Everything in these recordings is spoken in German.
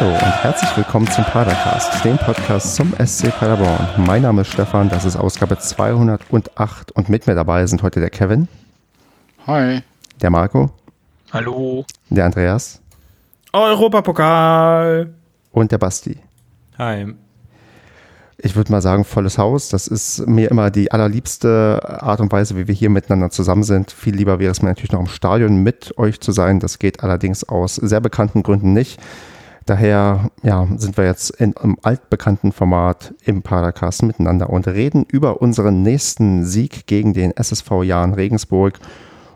Hallo und herzlich willkommen zum Padercast, dem Podcast zum SC Paderborn. Mein Name ist Stefan, das ist Ausgabe 208 und mit mir dabei sind heute der Kevin. Hi. Der Marco. Hallo. Der Andreas. Europapokal. Und der Basti. Hi. Ich würde mal sagen, volles Haus. Das ist mir immer die allerliebste Art und Weise, wie wir hier miteinander zusammen sind. Viel lieber wäre es mir natürlich noch im Stadion mit euch zu sein. Das geht allerdings aus sehr bekannten Gründen nicht. Daher ja, sind wir jetzt in einem altbekannten Format im Padercast miteinander und reden über unseren nächsten Sieg gegen den SSV Jahn Regensburg.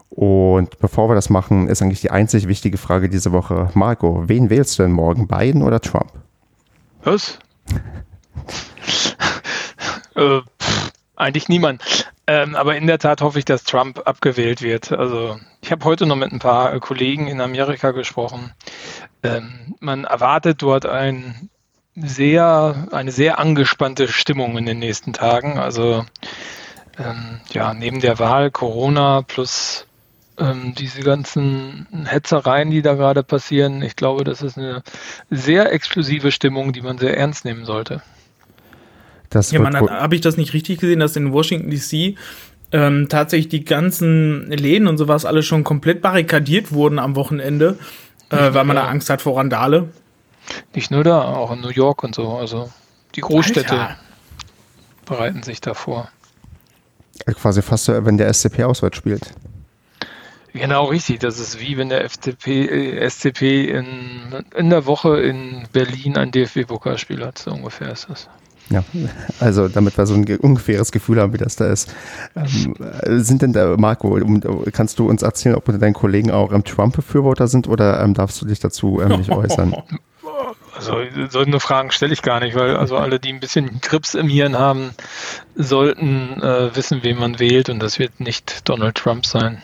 Und bevor wir das machen, ist eigentlich die einzig wichtige Frage diese Woche. Marco, wen wählst du denn morgen? Biden oder Trump? Was? äh, pff, eigentlich niemand. Ähm, aber in der Tat hoffe ich, dass Trump abgewählt wird. Also ich habe heute noch mit ein paar Kollegen in Amerika gesprochen. Ähm, man erwartet dort ein sehr, eine sehr angespannte Stimmung in den nächsten Tagen. Also ähm, ja, neben der Wahl Corona plus ähm, diese ganzen Hetzereien, die da gerade passieren, ich glaube, das ist eine sehr exklusive Stimmung, die man sehr ernst nehmen sollte. Das ja, man habe ich das nicht richtig gesehen, dass in Washington DC ähm, tatsächlich die ganzen Läden und sowas alle schon komplett barrikadiert wurden am Wochenende, äh, weil man da Angst hat vor Randale. Nicht nur da, auch in New York und so. Also die Großstädte Alter. bereiten sich davor. Quasi fast so, wenn der SCP auswärts spielt. Genau, richtig. Das ist wie wenn der FDP, äh, SCP in, in der Woche in Berlin ein DFB-Pokalspiel hat. So ungefähr ist das. Ja, also damit wir so ein ungefähres Gefühl haben, wie das da ist. Ähm, sind denn da, Marco, kannst du uns erzählen, ob deine Kollegen auch ähm, Trump-Befürworter sind oder ähm, darfst du dich dazu ähm, nicht äußern? Also solche Fragen stelle ich gar nicht, weil also alle, die ein bisschen Grips im Hirn haben, sollten äh, wissen, wen man wählt und das wird nicht Donald Trump sein.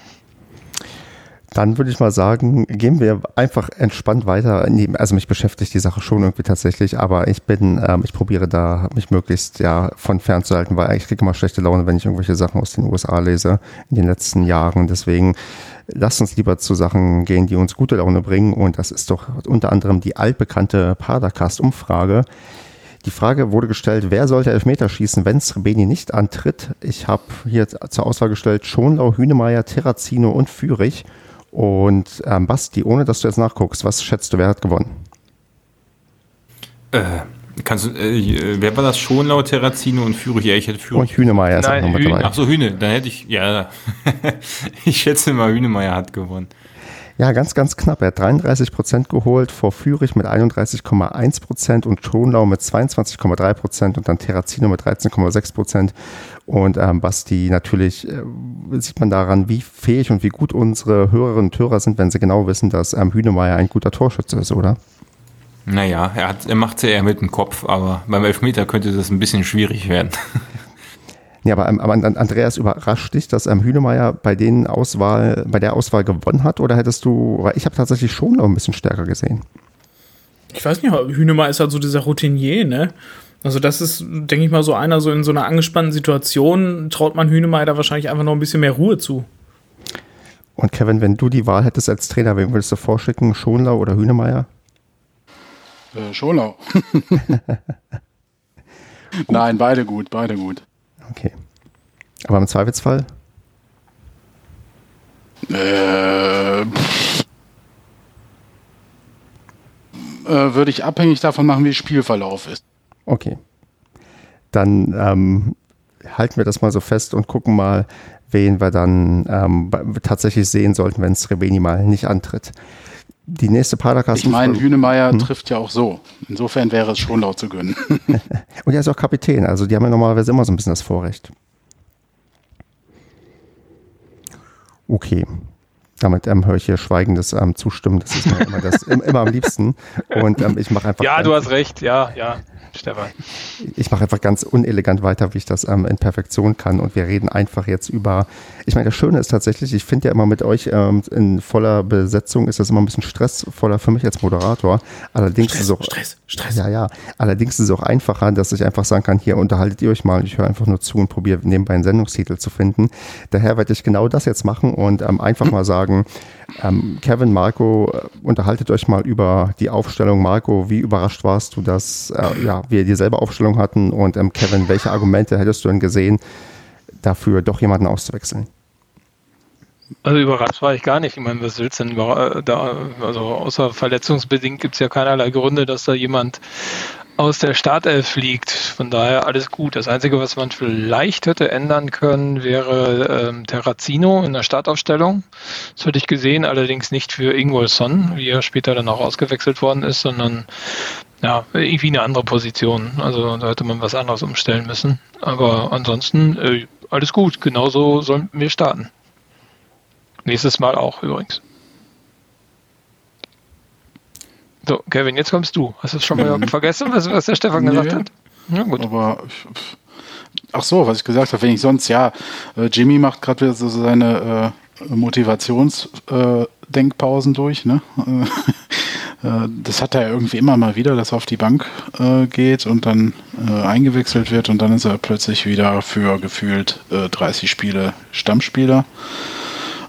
Dann würde ich mal sagen, gehen wir einfach entspannt weiter. Also mich beschäftigt die Sache schon irgendwie tatsächlich, aber ich bin, ähm, ich probiere da mich möglichst ja von fernzuhalten, weil ich kriege immer schlechte Laune, wenn ich irgendwelche Sachen aus den USA lese in den letzten Jahren. Deswegen lasst uns lieber zu Sachen gehen, die uns gute Laune bringen. Und das ist doch unter anderem die altbekannte Padercast-Umfrage. Die Frage wurde gestellt, wer sollte Elfmeter schießen, wenn Srebeni nicht antritt? Ich habe hier zur Auswahl gestellt Schonlau, Hünemeyer, Terrazino und Fürich. Und ähm, Basti, ohne dass du jetzt nachguckst, was schätzt du, wer hat gewonnen? Äh, kannst du, äh, wer war das? Schonlau, Terrazino und Führig? Ja, ich hätte Führig. Und Hühnemeier ist Nein, auch noch mit dabei. Ach so, Hühne, dann hätte ich, ja, ich schätze mal, Hühnemeier hat gewonnen. Ja, ganz, ganz knapp. Er hat 33 Prozent geholt, vor Führig mit 31,1 Prozent und Schonlau mit 22,3 Prozent und dann Terrazino mit 13,6 Prozent. Und ähm, Basti, natürlich äh, sieht man daran, wie fähig und wie gut unsere Hörerinnen und Hörer sind, wenn sie genau wissen, dass ähm, Hünemeyer ein guter Torschütze ist, oder? Naja, er, er macht es ja eher mit dem Kopf, aber beim Elfmeter könnte das ein bisschen schwierig werden. Ja, aber, aber Andreas, überrascht dich, dass ähm, Hünemeyer bei, den Auswahl, bei der Auswahl gewonnen hat? Oder hättest du, weil ich habe tatsächlich schon noch ein bisschen stärker gesehen. Ich weiß nicht, Hünemeyer ist halt so dieser Routinier, ne? Also das ist, denke ich mal, so einer, so in so einer angespannten Situation traut man Hünemeyer da wahrscheinlich einfach noch ein bisschen mehr Ruhe zu. Und Kevin, wenn du die Wahl hättest als Trainer, wen würdest du vorschicken? Schonlau oder Hünemeyer? Äh, Schonlau. Nein, beide gut, beide gut. Okay. Aber im Zweifelsfall? Äh, äh, würde ich abhängig davon machen, wie Spielverlauf ist. Okay. Dann ähm, halten wir das mal so fest und gucken mal, wen wir dann ähm, tatsächlich sehen sollten, wenn Srebeni mal nicht antritt. Die nächste Padercast. Ich meine, Hünemeyer hm? trifft ja auch so. Insofern wäre es schon laut zu gönnen. und er ist auch Kapitän, also die haben ja normalerweise immer so ein bisschen das Vorrecht. Okay. Damit ähm, höre ich hier schweigendes ähm, Zustimmen. Das ist mir immer, das, immer am liebsten. Und ähm, ich mache einfach. Ja, du hast recht. Ja, ja. Stefan. Ich mache einfach ganz unelegant weiter, wie ich das ähm, in Perfektion kann. Und wir reden einfach jetzt über. Ich meine, das Schöne ist tatsächlich, ich finde ja immer mit euch ähm, in voller Besetzung ist das immer ein bisschen stressvoller für mich als Moderator. Allerdings Stress, ist es auch. Stress, Stress. Ja, ja. Allerdings ist es auch einfacher, dass ich einfach sagen kann, hier unterhaltet ihr euch mal und ich höre einfach nur zu und probiere nebenbei einen Sendungstitel zu finden. Daher werde ich genau das jetzt machen und ähm, einfach mal sagen, sagen, ähm, Kevin, Marco, äh, unterhaltet euch mal über die Aufstellung. Marco, wie überrascht warst du, dass äh, ja, wir dieselbe Aufstellung hatten? Und ähm, Kevin, welche Argumente hättest du denn gesehen, dafür doch jemanden auszuwechseln? Also überrascht war ich gar nicht. Ich meine, was willst du denn da? Also außer verletzungsbedingt gibt es ja keinerlei Gründe, dass da jemand aus der Startelf fliegt. Von daher alles gut. Das Einzige, was man vielleicht hätte ändern können, wäre ähm, Terrazino in der Startaufstellung. Das hätte ich gesehen, allerdings nicht für Ingolson, wie er später dann auch ausgewechselt worden ist, sondern ja, irgendwie eine andere Position. Also da hätte man was anderes umstellen müssen. Aber ansonsten äh, alles gut. Genauso sollen wir starten. Nächstes Mal auch übrigens. So, Kevin, jetzt kommst du. Hast du schon mal mhm. vergessen, was, was, der Stefan nee, gesagt hat? Ja, gut. Aber ach so, was ich gesagt habe, wenn ich sonst, ja, äh, Jimmy macht gerade wieder so seine äh, Motivationsdenkpausen äh, durch, ne? Äh, das hat er irgendwie immer mal wieder, dass er auf die Bank äh, geht und dann äh, eingewechselt wird und dann ist er plötzlich wieder für gefühlt 30 Spiele Stammspieler.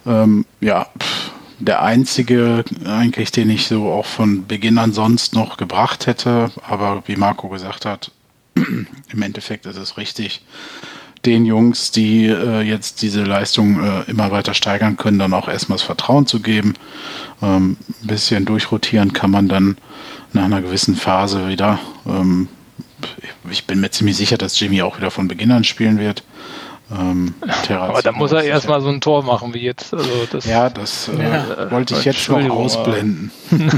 Ähm, ja, pff, der einzige eigentlich, den ich so auch von Beginn an sonst noch gebracht hätte. Aber wie Marco gesagt hat, im Endeffekt ist es richtig, den Jungs, die äh, jetzt diese Leistung äh, immer weiter steigern können, dann auch erstmal das Vertrauen zu geben. Ähm, ein bisschen durchrotieren kann man dann nach einer gewissen Phase wieder. Ähm, ich bin mir ziemlich sicher, dass Jimmy auch wieder von Beginn an spielen wird. Ähm, aber da muss er erstmal so ein Tor machen wie jetzt. Also das, ja, das äh, ja, wollte ich jetzt noch ausblenden.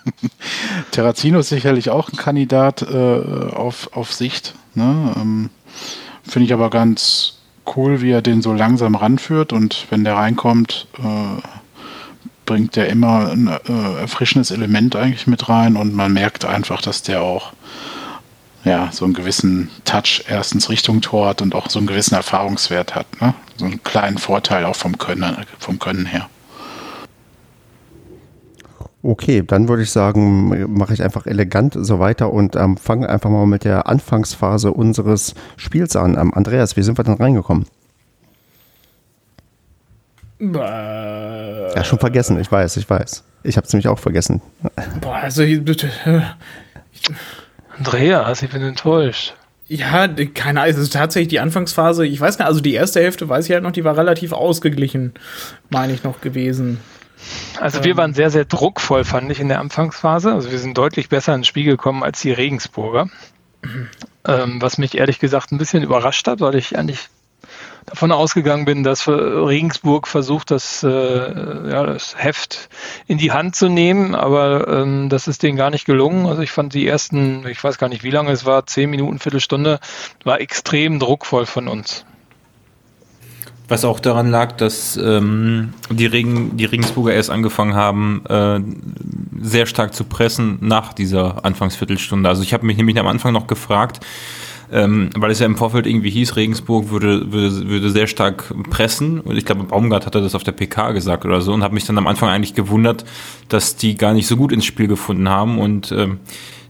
Terrazino ist sicherlich auch ein Kandidat äh, auf, auf Sicht. Ne? Ähm, Finde ich aber ganz cool, wie er den so langsam ranführt und wenn der reinkommt, äh, bringt der immer ein äh, erfrischendes Element eigentlich mit rein und man merkt einfach, dass der auch ja, so einen gewissen Touch erstens Richtung Tor hat und auch so einen gewissen Erfahrungswert hat. Ne? So einen kleinen Vorteil auch vom Können, vom Können her. Okay, dann würde ich sagen, mache ich einfach elegant so weiter und ähm, fange einfach mal mit der Anfangsphase unseres Spiels an. Ähm, Andreas, wie sind wir denn reingekommen? Äh, ja, schon vergessen, ich weiß, ich weiß. Ich habe es nämlich auch vergessen. Boah, also bitte. Äh, Andreas, ich bin enttäuscht. Ja, keine Ahnung, es ist tatsächlich die Anfangsphase, ich weiß nicht, also die erste Hälfte weiß ich halt noch, die war relativ ausgeglichen, meine ich noch gewesen. Also wir ähm. waren sehr, sehr druckvoll, fand ich, in der Anfangsphase. Also wir sind deutlich besser ins Spiel gekommen als die Regensburger. Mhm. Ähm, was mich ehrlich gesagt ein bisschen überrascht hat, weil ich eigentlich davon ausgegangen bin, dass Regensburg versucht, das, äh, ja, das Heft in die Hand zu nehmen, aber ähm, das ist denen gar nicht gelungen. Also ich fand die ersten, ich weiß gar nicht, wie lange es war, zehn Minuten, Viertelstunde, war extrem druckvoll von uns. Was auch daran lag, dass ähm, die, Regen, die Regensburger erst angefangen haben, äh, sehr stark zu pressen nach dieser Anfangsviertelstunde. Also ich habe mich nämlich am Anfang noch gefragt, ähm, weil es ja im Vorfeld irgendwie hieß, Regensburg würde, würde, würde sehr stark pressen. Und ich glaube, Baumgart hatte das auf der PK gesagt oder so und habe mich dann am Anfang eigentlich gewundert, dass die gar nicht so gut ins Spiel gefunden haben. Und ähm,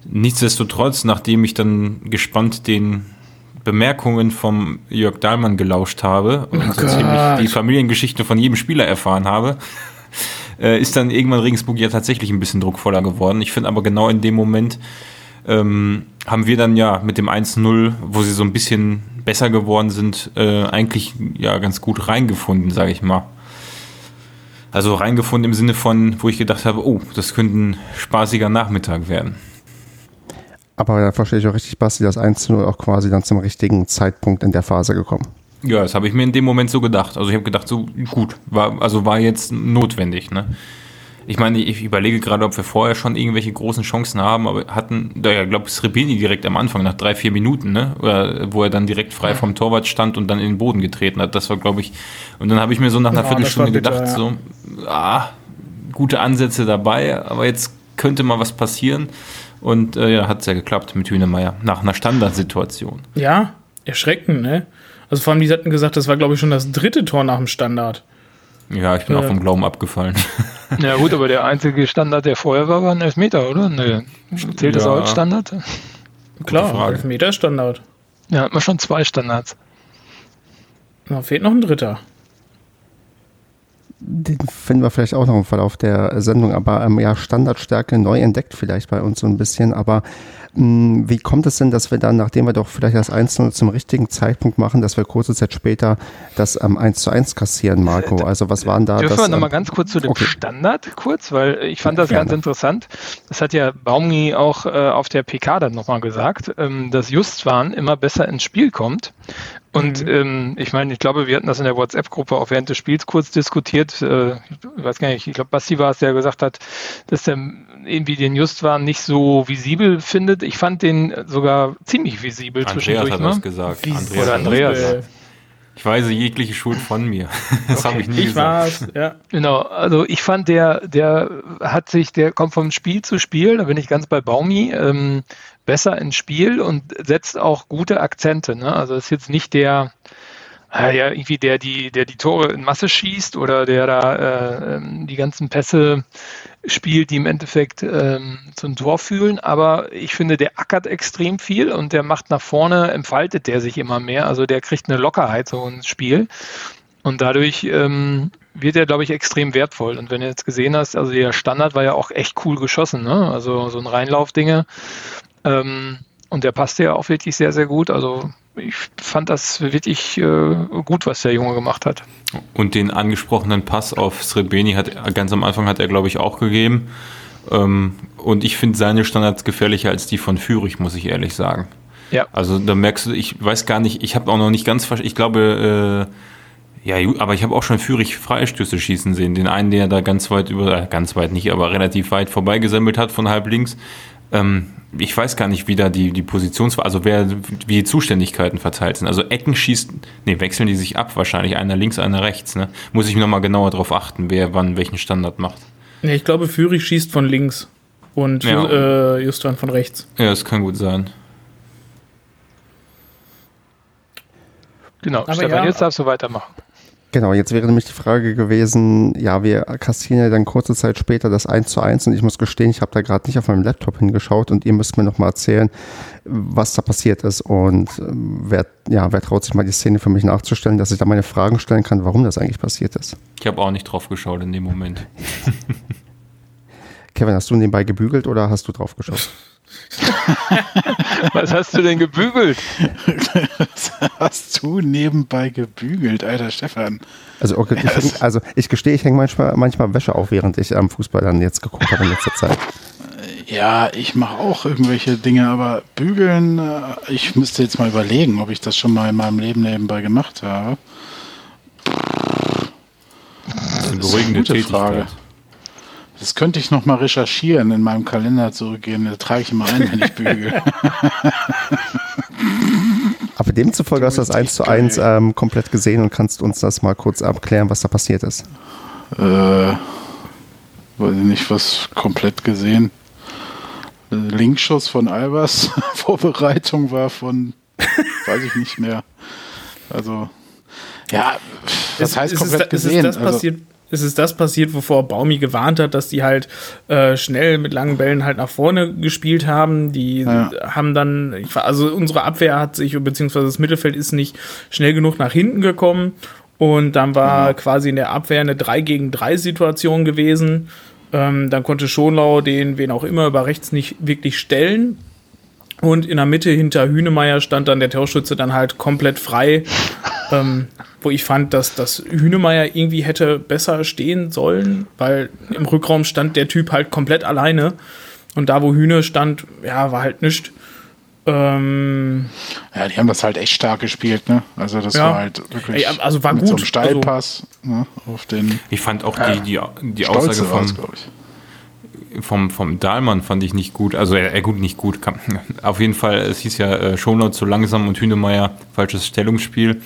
nichtsdestotrotz, nachdem ich dann gespannt den Bemerkungen vom Jörg Dahlmann gelauscht habe und oh so ziemlich die Familiengeschichte von jedem Spieler erfahren habe, äh, ist dann irgendwann Regensburg ja tatsächlich ein bisschen druckvoller geworden. Ich finde aber genau in dem Moment ähm, haben wir dann ja mit dem 1-0, wo sie so ein bisschen besser geworden sind, äh, eigentlich ja ganz gut reingefunden, sage ich mal. Also reingefunden im Sinne von, wo ich gedacht habe, oh, das könnte ein spaßiger Nachmittag werden. Aber da verstehe ich auch richtig, Basti, das 1-0 auch quasi dann zum richtigen Zeitpunkt in der Phase gekommen. Ja, das habe ich mir in dem Moment so gedacht. Also ich habe gedacht, so gut, war, also war jetzt notwendig, ne? Ich meine, ich überlege gerade, ob wir vorher schon irgendwelche großen Chancen haben, aber hatten, da ja, glaube ich, Srebini direkt am Anfang, nach drei, vier Minuten, ne? Oder, wo er dann direkt frei vom Torwart stand und dann in den Boden getreten hat. Das war, glaube ich, und dann habe ich mir so nach einer ja, Viertelstunde bitter, gedacht, ja. so, ah, gute Ansätze dabei, aber jetzt könnte mal was passieren. Und äh, ja, hat es ja geklappt mit Hühnemeier, nach einer Standardsituation. Ja, erschreckend, ne? Also vor allem, die hatten gesagt, das war, glaube ich, schon das dritte Tor nach dem Standard. Ja, ich bin äh, auch vom Glauben abgefallen. Ja gut, aber der einzige Standard, der vorher war, war ein Elfmeter, oder? Nee. Zählt das auch als Standard? Klar, Elfmeter Standard. Ja, hat man schon zwei Standards. Da fehlt noch ein dritter. den finden wir vielleicht auch noch im Verlauf der Sendung, aber ähm, ja, Standardstärke neu entdeckt vielleicht bei uns so ein bisschen, aber wie kommt es denn, dass wir dann, nachdem wir doch vielleicht das 1 zum richtigen Zeitpunkt machen, dass wir kurze Zeit später das ähm, 1 zu 1 kassieren, Marco? Äh, also was waren da? Dürfen das, wir nochmal ähm, ganz kurz zu dem okay. Standard kurz, weil ich fand das ja, ganz interessant. Das hat ja Baumi auch äh, auf der PK dann nochmal gesagt, ähm, dass Justwan immer besser ins Spiel kommt. Und mhm. ähm, ich meine, ich glaube, wir hatten das in der WhatsApp-Gruppe auch während des Spiels kurz diskutiert. Äh, ich weiß gar nicht, ich glaube, Basti war es, der gesagt hat, dass der irgendwie den Justwan nicht so visibel findet. Ich fand den sogar ziemlich visibel Andreas zwischendurch. Hat ne? das gesagt. Andreas Oder Andreas. Ich weise jegliche Schuld von mir. Das okay. habe ich nie ich gesagt. War's, ja. Genau, also ich fand, der, der hat sich, der kommt vom Spiel zu Spiel, da bin ich ganz bei Baumi, ähm, besser ins Spiel und setzt auch gute Akzente. Ne? Also ist jetzt nicht der, ja, irgendwie der, die, der die Tore in Masse schießt oder der da äh, ähm, die ganzen Pässe spielt, die im Endeffekt ähm, zum Tor fühlen. Aber ich finde, der ackert extrem viel und der macht nach vorne, entfaltet der sich immer mehr. Also der kriegt eine Lockerheit so ins Spiel. Und dadurch ähm, wird er, glaube ich, extrem wertvoll. Und wenn du jetzt gesehen hast, also der Standard war ja auch echt cool geschossen, ne? Also so ein Reinlaufdinge. Ähm, und der passte ja auch wirklich sehr, sehr gut. Also ich fand das wirklich äh, gut, was der Junge gemacht hat. Und den angesprochenen Pass auf Srebeni hat ganz am Anfang hat er, glaube ich, auch gegeben. Ähm, und ich finde seine Standards gefährlicher als die von Fürich, muss ich ehrlich sagen. Ja. Also da merkst du, ich weiß gar nicht, ich habe auch noch nicht ganz verstanden, ich glaube, äh, ja, aber ich habe auch schon Fürich Freistöße schießen sehen. Den einen, der da ganz weit über, äh, ganz weit nicht, aber relativ weit vorbeigesammelt hat von halb links. Ähm, ich weiß gar nicht, wie da die, die Positions, also wer, wie die Zuständigkeiten verteilt sind. Also Ecken schießt, nee, wechseln die sich ab wahrscheinlich, einer links, einer rechts, ne? Muss ich nochmal genauer drauf achten, wer wann welchen Standard macht. Ja, ich glaube, Führig schießt von links und ja. äh, Justan von rechts. Ja, das kann gut sein. Genau, Aber Stefan, ja, jetzt darfst du weitermachen. Genau, jetzt wäre nämlich die Frage gewesen, ja, wir kassieren ja dann kurze Zeit später das 1 zu 1 und ich muss gestehen, ich habe da gerade nicht auf meinem Laptop hingeschaut und ihr müsst mir nochmal erzählen, was da passiert ist und äh, wer, ja, wer traut sich mal die Szene für mich nachzustellen, dass ich da meine Fragen stellen kann, warum das eigentlich passiert ist. Ich habe auch nicht drauf geschaut in dem Moment. Kevin, hast du nebenbei gebügelt oder hast du drauf geschaut? Was hast du denn gebügelt? Was hast du nebenbei gebügelt, alter Stefan? Also, okay, ich, häng, also ich gestehe, ich hänge manchmal, manchmal Wäsche auf, während ich am Fußball dann jetzt geguckt habe in letzter Zeit. Ja, ich mache auch irgendwelche Dinge, aber bügeln, äh, ich müsste jetzt mal überlegen, ob ich das schon mal in meinem Leben nebenbei gemacht habe. Das ist eine beruhigende Tätigkeit. Das könnte ich noch mal recherchieren, in meinem Kalender zurückgehen. Da trage ich immer ein, wenn ich bügel. Aber demzufolge hast du das 1 zu 1 ähm, komplett gesehen und kannst uns das mal kurz abklären, was da passiert ist. Äh, weiß ich nicht, was komplett gesehen. Linkschuss von Albers, Vorbereitung war von, weiß ich nicht mehr. Also, ja, das heißt komplett ist, gesehen. Ist das also, passiert, ist es das passiert, wovor Baumi gewarnt hat, dass die halt äh, schnell mit langen Bällen halt nach vorne gespielt haben. Die ja. haben dann, also unsere Abwehr hat sich, beziehungsweise das Mittelfeld ist nicht schnell genug nach hinten gekommen. Und dann war ja. quasi in der Abwehr eine 3 gegen 3 Situation gewesen. Ähm, dann konnte Schonlau den, wen auch immer, über rechts nicht wirklich stellen. Und in der Mitte hinter Hünemeyer stand dann der Torschütze dann halt komplett frei. Ähm, wo ich fand, dass das Hünemeyer irgendwie hätte besser stehen sollen, weil im Rückraum stand der Typ halt komplett alleine. Und da, wo Hühne stand, ja, war halt nichts. Ähm, ja, die haben das halt echt stark gespielt, ne? Also das ja. war halt wirklich Ey, also war mit gut. so einem Steilpass also, ne, auf den. Ich fand auch die, die, die Aussage vom, vom, vom Dahlmann fand ich nicht gut. Also er, er gut, nicht gut. Auf jeden Fall, es hieß ja äh, Schonlaut zu langsam und Hünemeyer falsches Stellungsspiel.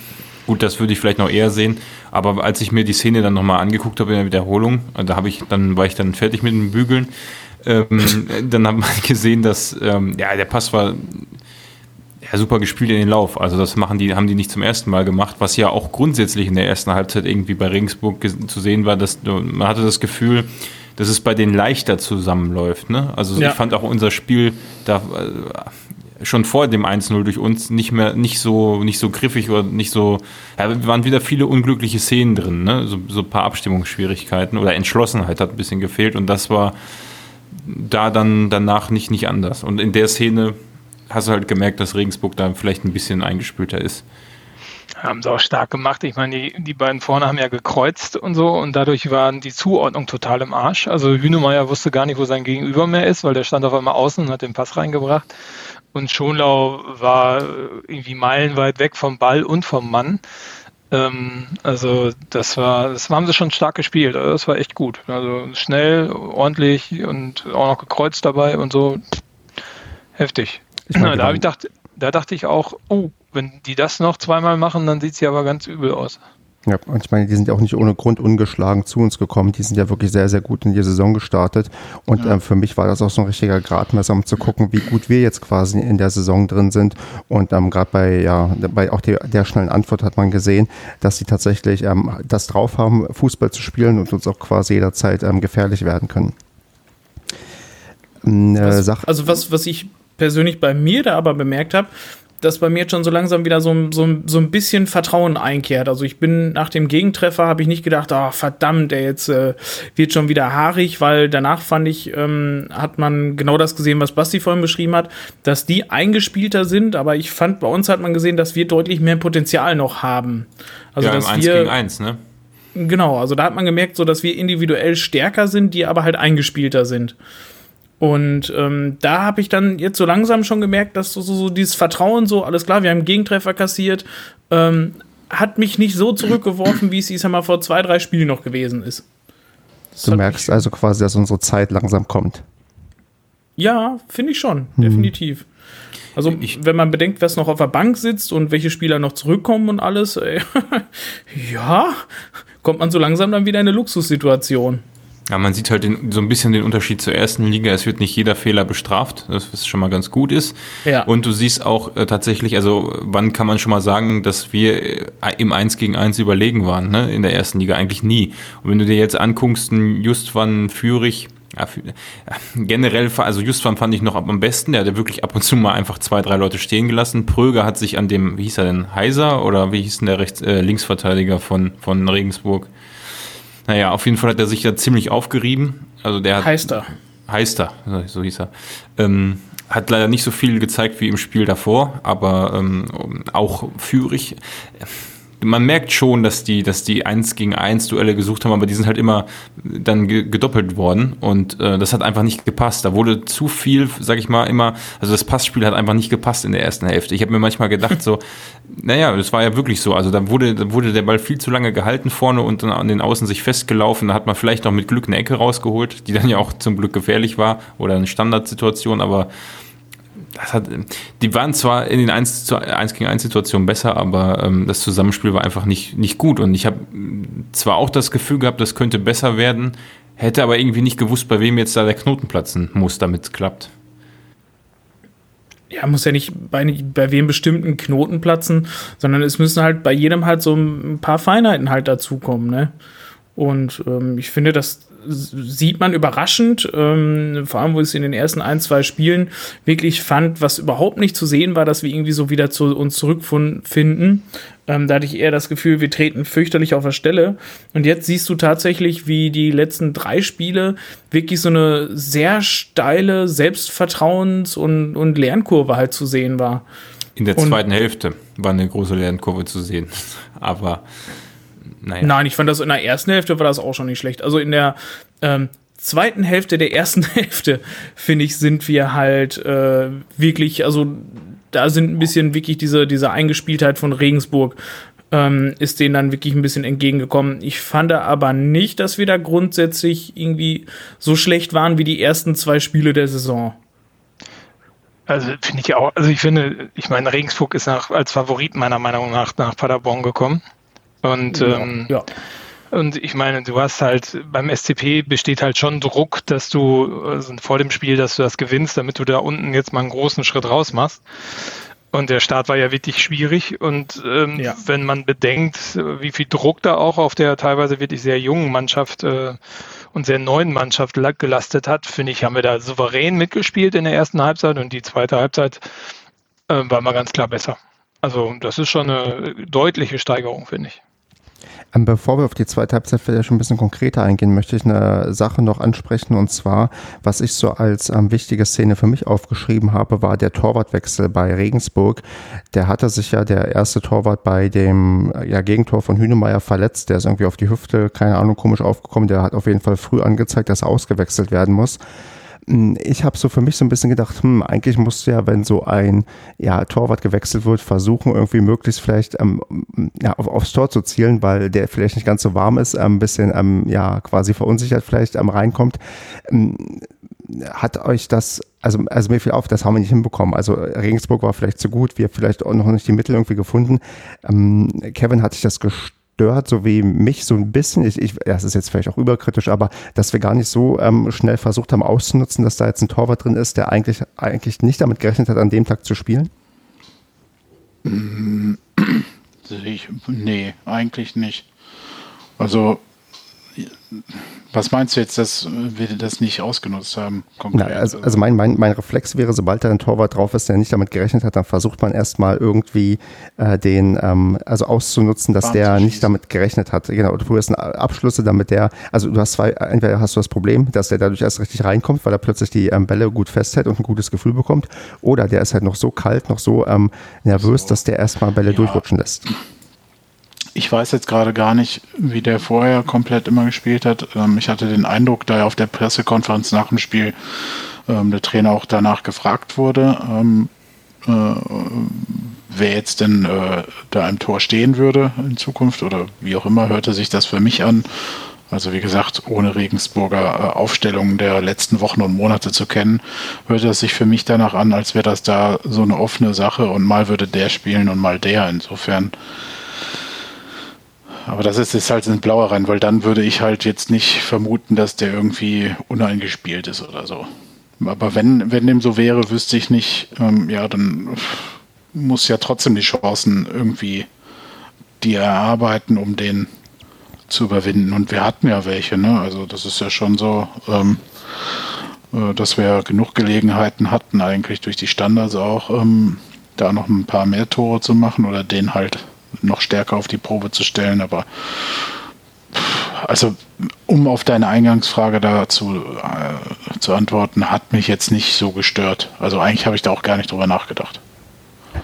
Gut, das würde ich vielleicht noch eher sehen. Aber als ich mir die Szene dann nochmal angeguckt habe in der Wiederholung, da habe ich, dann war ich dann fertig mit dem Bügeln. Ähm, dann habe ich gesehen, dass ähm, ja der Pass war ja, super gespielt in den Lauf. Also das machen die, haben die nicht zum ersten Mal gemacht, was ja auch grundsätzlich in der ersten Halbzeit irgendwie bei Regensburg zu sehen war, dass man hatte das Gefühl, dass es bei denen leichter zusammenläuft. Ne? Also ja. ich fand auch unser Spiel da äh, schon vor dem 1-0 durch uns nicht mehr, nicht so, nicht so griffig oder nicht so, ja, waren wieder viele unglückliche Szenen drin, ne? So, so ein paar Abstimmungsschwierigkeiten oder Entschlossenheit hat ein bisschen gefehlt und das war da dann danach nicht, nicht anders. Und in der Szene hast du halt gemerkt, dass Regensburg da vielleicht ein bisschen eingespielter ist. Haben sie auch stark gemacht. Ich meine, die, die beiden vorne haben ja gekreuzt und so und dadurch waren die Zuordnung total im Arsch. Also Hünemeyer wusste gar nicht, wo sein Gegenüber mehr ist, weil der stand auf einmal außen und hat den Pass reingebracht. Und Schonlau war irgendwie meilenweit weg vom Ball und vom Mann. Ähm, also das war, das haben sie schon stark gespielt. Also das war echt gut. Also schnell, ordentlich und auch noch gekreuzt dabei und so. Heftig. Da, ich gedacht, da dachte ich auch, oh, wenn die das noch zweimal machen, dann sieht sie aber ganz übel aus. Ja, und ich meine, die sind ja auch nicht ohne Grund ungeschlagen zu uns gekommen. Die sind ja wirklich sehr, sehr gut in die Saison gestartet. Und ja. ähm, für mich war das auch so ein richtiger Gradmesser, um zu gucken, wie gut wir jetzt quasi in der Saison drin sind. Und ähm, gerade bei, ja, bei auch der, der schnellen Antwort hat man gesehen, dass sie tatsächlich ähm, das drauf haben, Fußball zu spielen und uns auch quasi jederzeit ähm, gefährlich werden können. Ähm, äh, was, also was, was ich persönlich bei mir da aber bemerkt habe, dass bei mir jetzt schon so langsam wieder so, so, so ein bisschen Vertrauen einkehrt. Also ich bin nach dem Gegentreffer, habe ich nicht gedacht, oh, verdammt, der jetzt äh, wird schon wieder haarig, weil danach fand ich, ähm, hat man genau das gesehen, was Basti vorhin beschrieben hat, dass die eingespielter sind, aber ich fand, bei uns hat man gesehen, dass wir deutlich mehr Potenzial noch haben. Also ja, dass im 1 wir, gegen 1, ne? Genau, also da hat man gemerkt, so dass wir individuell stärker sind, die aber halt eingespielter sind. Und ähm, da habe ich dann jetzt so langsam schon gemerkt, dass so, so, so, dieses Vertrauen, so alles klar, wir haben Gegentreffer kassiert, ähm, hat mich nicht so zurückgeworfen, wie es ich sag mal vor zwei, drei Spielen noch gewesen ist. Das du merkst also quasi, dass unsere Zeit langsam kommt. Ja, finde ich schon, hm. definitiv. Also, ich, wenn man bedenkt, wer noch auf der Bank sitzt und welche Spieler noch zurückkommen und alles, äh, ja, kommt man so langsam dann wieder in eine Luxussituation. Ja, man sieht halt den, so ein bisschen den Unterschied zur ersten Liga. Es wird nicht jeder Fehler bestraft, was schon mal ganz gut ist. Ja. Und du siehst auch äh, tatsächlich, also wann kann man schon mal sagen, dass wir äh, im 1 gegen 1 überlegen waren, ne? in der ersten Liga? Eigentlich nie. Und wenn du dir jetzt anguckst, ein Justwan Führig, ja, für, ja, generell, also Justwan fand ich noch am besten. Der hat wirklich ab und zu mal einfach zwei, drei Leute stehen gelassen. Pröger hat sich an dem, wie hieß er denn, Heiser oder wie hieß denn der Rechts, äh, Linksverteidiger von, von Regensburg? Naja, auf jeden Fall hat er sich da ziemlich aufgerieben. Also der hat, heißt er. Heißt er, so hieß er. Ähm, hat leider nicht so viel gezeigt wie im Spiel davor, aber ähm, auch führig man merkt schon, dass die, dass die 1 gegen 1 Duelle gesucht haben, aber die sind halt immer dann gedoppelt worden und äh, das hat einfach nicht gepasst. Da wurde zu viel, sag ich mal, immer, also das Passspiel hat einfach nicht gepasst in der ersten Hälfte. Ich habe mir manchmal gedacht, so, naja, das war ja wirklich so. Also da wurde, da wurde der Ball viel zu lange gehalten vorne und dann an den Außen sich festgelaufen. Da hat man vielleicht noch mit Glück eine Ecke rausgeholt, die dann ja auch zum Glück gefährlich war oder eine Standardsituation, aber hat, die waren zwar in den 1, zu 1 gegen 1 Situationen besser, aber ähm, das Zusammenspiel war einfach nicht, nicht gut. Und ich habe zwar auch das Gefühl gehabt, das könnte besser werden, hätte aber irgendwie nicht gewusst, bei wem jetzt da der Knoten platzen muss, damit es klappt. Ja, muss ja nicht bei, bei wem bestimmten Knoten platzen, sondern es müssen halt bei jedem halt so ein paar Feinheiten halt dazukommen, ne? Und ähm, ich finde, dass sieht man überraschend, ähm, vor allem wo ich es in den ersten ein, zwei Spielen wirklich fand, was überhaupt nicht zu sehen war, dass wir irgendwie so wieder zu uns zurückfinden. Ähm, da hatte ich eher das Gefühl, wir treten fürchterlich auf der Stelle. Und jetzt siehst du tatsächlich, wie die letzten drei Spiele wirklich so eine sehr steile Selbstvertrauens- und, und Lernkurve halt zu sehen war. In der zweiten und, Hälfte war eine große Lernkurve zu sehen. Aber naja. Nein, ich fand das in der ersten Hälfte war das auch schon nicht schlecht. Also in der ähm, zweiten Hälfte der ersten Hälfte, finde ich, sind wir halt äh, wirklich, also da sind ein bisschen wirklich diese, diese Eingespieltheit von Regensburg ähm, ist denen dann wirklich ein bisschen entgegengekommen. Ich fand aber nicht, dass wir da grundsätzlich irgendwie so schlecht waren wie die ersten zwei Spiele der Saison. Also finde ich auch, also ich finde, ich meine, Regensburg ist nach, als Favorit meiner Meinung nach nach Paderborn gekommen. Und ja, ähm, ja. Und ich meine, du hast halt beim SCP besteht halt schon Druck, dass du also vor dem Spiel, dass du das gewinnst, damit du da unten jetzt mal einen großen Schritt raus machst. Und der Start war ja wirklich schwierig. Und ähm, ja. wenn man bedenkt, wie viel Druck da auch auf der teilweise wirklich sehr jungen Mannschaft äh, und sehr neuen Mannschaft gelastet hat, finde ich, haben wir da souverän mitgespielt in der ersten Halbzeit und die zweite Halbzeit äh, war mal ganz klar besser. Also das ist schon eine deutliche Steigerung, finde ich. Ähm, bevor wir auf die zweite Halbzeit vielleicht schon ein bisschen konkreter eingehen, möchte ich eine Sache noch ansprechen und zwar, was ich so als ähm, wichtige Szene für mich aufgeschrieben habe, war der Torwartwechsel bei Regensburg. Der hatte sich ja der erste Torwart bei dem ja, Gegentor von Hünemeyer verletzt. Der ist irgendwie auf die Hüfte, keine Ahnung, komisch aufgekommen. Der hat auf jeden Fall früh angezeigt, dass er ausgewechselt werden muss. Hm, ich habe so für mich so ein bisschen gedacht, hm, eigentlich musst du ja, wenn so ein ja, Torwart gewechselt wird, versuchen irgendwie möglichst vielleicht ähm, ja, auf, aufs Tor zu zielen, weil der vielleicht nicht ganz so warm ist, ein ähm, bisschen ähm, ja quasi verunsichert vielleicht ähm, reinkommt. Ähm, hat euch das, also, also mir fiel auf, das haben wir nicht hinbekommen. Also Regensburg war vielleicht zu gut, wir vielleicht auch noch nicht die Mittel irgendwie gefunden. Ähm, Kevin hat sich das gestört stört, so wie mich so ein bisschen, ich, ich, das ist jetzt vielleicht auch überkritisch, aber dass wir gar nicht so ähm, schnell versucht haben auszunutzen, dass da jetzt ein Torwart drin ist, der eigentlich, eigentlich nicht damit gerechnet hat, an dem Tag zu spielen? Nee, eigentlich nicht. Also was meinst du jetzt, dass wir das nicht ausgenutzt haben? Na, also, also mein, mein, mein Reflex wäre, sobald da ein Torwart drauf ist, der nicht damit gerechnet hat, dann versucht man erstmal irgendwie äh, den, ähm, also auszunutzen, dass Warm der nicht damit gerechnet hat. Genau, du hast Abschlüsse, damit der, also du hast zwei, entweder hast du das Problem, dass der dadurch erst richtig reinkommt, weil er plötzlich die ähm, Bälle gut festhält und ein gutes Gefühl bekommt, oder der ist halt noch so kalt, noch so ähm, nervös, so. dass der erstmal Bälle ja. durchrutschen lässt. Ich weiß jetzt gerade gar nicht, wie der vorher komplett immer gespielt hat. Ähm, ich hatte den Eindruck, da er auf der Pressekonferenz nach dem Spiel ähm, der Trainer auch danach gefragt wurde, ähm, äh, wer jetzt denn äh, da im Tor stehen würde in Zukunft oder wie auch immer, hörte sich das für mich an. Also wie gesagt, ohne Regensburger äh, Aufstellungen der letzten Wochen und Monate zu kennen, hörte es sich für mich danach an, als wäre das da so eine offene Sache und mal würde der spielen und mal der. Insofern aber das ist, ist halt ein blauer rein, weil dann würde ich halt jetzt nicht vermuten, dass der irgendwie uneingespielt ist oder so. Aber wenn, wenn dem so wäre, wüsste ich nicht, ähm, ja, dann muss ja trotzdem die Chancen irgendwie die erarbeiten, um den zu überwinden. Und wir hatten ja welche, ne? Also das ist ja schon so, ähm, äh, dass wir genug Gelegenheiten hatten, eigentlich durch die Standards auch, ähm, da noch ein paar mehr Tore zu machen oder den halt noch stärker auf die Probe zu stellen. Aber also um auf deine Eingangsfrage dazu äh, zu antworten, hat mich jetzt nicht so gestört. Also eigentlich habe ich da auch gar nicht drüber nachgedacht.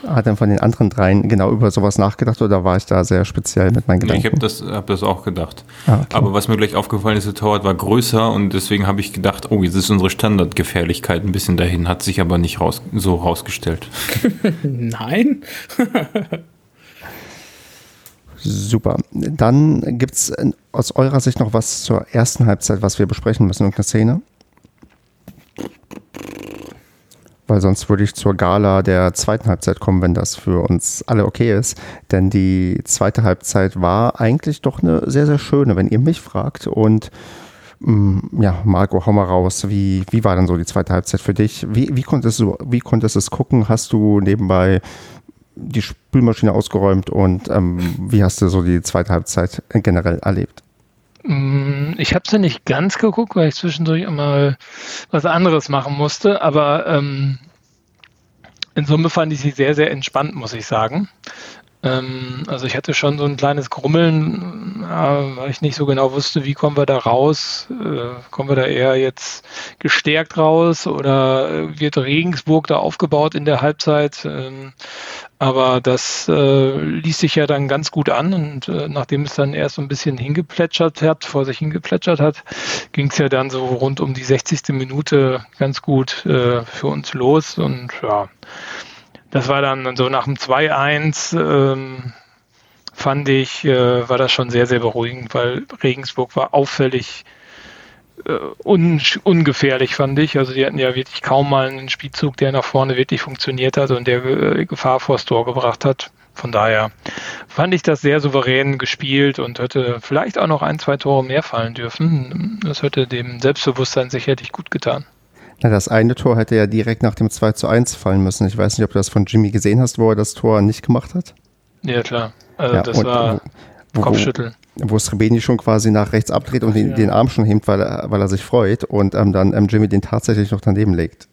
Hat dann von den anderen dreien genau über sowas nachgedacht oder war ich da sehr speziell mit meinen Gedanken? Ich habe das, hab das auch gedacht. Ah, okay. Aber was mir gleich aufgefallen ist, der Torwart war größer und deswegen habe ich gedacht, oh, jetzt ist unsere Standardgefährlichkeit ein bisschen dahin, hat sich aber nicht raus, so rausgestellt. Nein. Super. Dann gibt es aus eurer Sicht noch was zur ersten Halbzeit, was wir besprechen müssen, irgendeine Szene? Weil sonst würde ich zur Gala der zweiten Halbzeit kommen, wenn das für uns alle okay ist. Denn die zweite Halbzeit war eigentlich doch eine sehr, sehr schöne, wenn ihr mich fragt. Und mm, ja, Marco, hau mal raus. Wie, wie war denn so die zweite Halbzeit für dich? Wie, wie, konntest du, wie konntest du es gucken? Hast du nebenbei die Spülmaschine ausgeräumt und ähm, wie hast du so die zweite Halbzeit generell erlebt? Mm, ich habe sie nicht ganz geguckt, weil ich zwischendurch immer was anderes machen musste, aber ähm, in Summe fand ich sie sehr, sehr entspannt, muss ich sagen. Ähm, also ich hatte schon so ein kleines Grummeln, äh, weil ich nicht so genau wusste, wie kommen wir da raus. Äh, kommen wir da eher jetzt gestärkt raus oder wird Regensburg da aufgebaut in der Halbzeit? Ähm, aber das äh, ließ sich ja dann ganz gut an und äh, nachdem es dann erst so ein bisschen hingeplätschert hat, vor sich hingeplätschert hat, ging es ja dann so rund um die 60. Minute ganz gut äh, für uns los und ja, das war dann so nach dem 2-1, ähm, fand ich, äh, war das schon sehr, sehr beruhigend, weil Regensburg war auffällig äh, un ungefährlich, fand ich. Also die hatten ja wirklich kaum mal einen Spielzug, der nach vorne wirklich funktioniert hat und der äh, Gefahr vors Tor gebracht hat. Von daher fand ich das sehr souverän gespielt und hätte vielleicht auch noch ein, zwei Tore mehr fallen dürfen. Das hätte dem Selbstbewusstsein sicherlich gut getan. Na, das eine Tor hätte ja direkt nach dem 2 zu 1 fallen müssen. Ich weiß nicht, ob du das von Jimmy gesehen hast, wo er das Tor nicht gemacht hat. Ja, klar. Also ja, das war wo, Kopfschütteln. Wo, wo Srebeni schon quasi nach rechts abdreht und den, ja. den Arm schon hebt, weil er, weil er sich freut und ähm, dann ähm, Jimmy den tatsächlich noch daneben legt.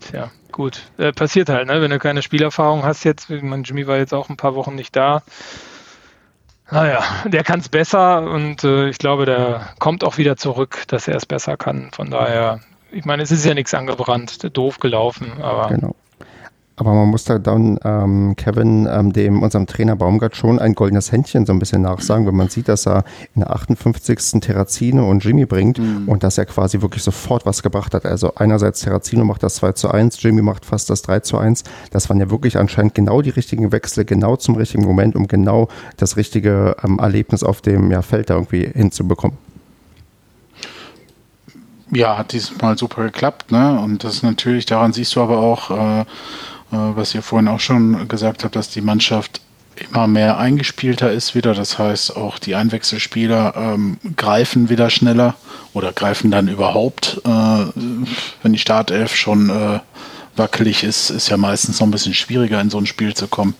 Tja, gut. Äh, passiert halt, ne? Wenn du keine Spielerfahrung hast jetzt, mein Jimmy war jetzt auch ein paar Wochen nicht da. Naja, der kann es besser und äh, ich glaube, der kommt auch wieder zurück, dass er es besser kann. Von daher, ich meine, es ist ja nichts angebrannt, doof gelaufen, aber genau. Aber man muss da dann ähm, Kevin, ähm, dem unserem Trainer Baumgart, schon ein goldenes Händchen so ein bisschen nachsagen, wenn man sieht, dass er in der 58. Terrazino und Jimmy bringt mhm. und dass er quasi wirklich sofort was gebracht hat. Also einerseits Terrazino macht das 2 zu 1, Jimmy macht fast das 3 zu 1. Das waren ja wirklich anscheinend genau die richtigen Wechsel, genau zum richtigen Moment, um genau das richtige ähm, Erlebnis auf dem ja, Feld da irgendwie hinzubekommen. Ja, hat diesmal super geklappt, ne? Und das natürlich, daran siehst du aber auch, äh, äh, was ihr vorhin auch schon gesagt habt, dass die Mannschaft immer mehr eingespielter ist wieder. Das heißt, auch die Einwechselspieler ähm, greifen wieder schneller oder greifen dann überhaupt. Äh, wenn die Startelf schon äh, wackelig ist, ist ja meistens noch ein bisschen schwieriger in so ein Spiel zu kommen.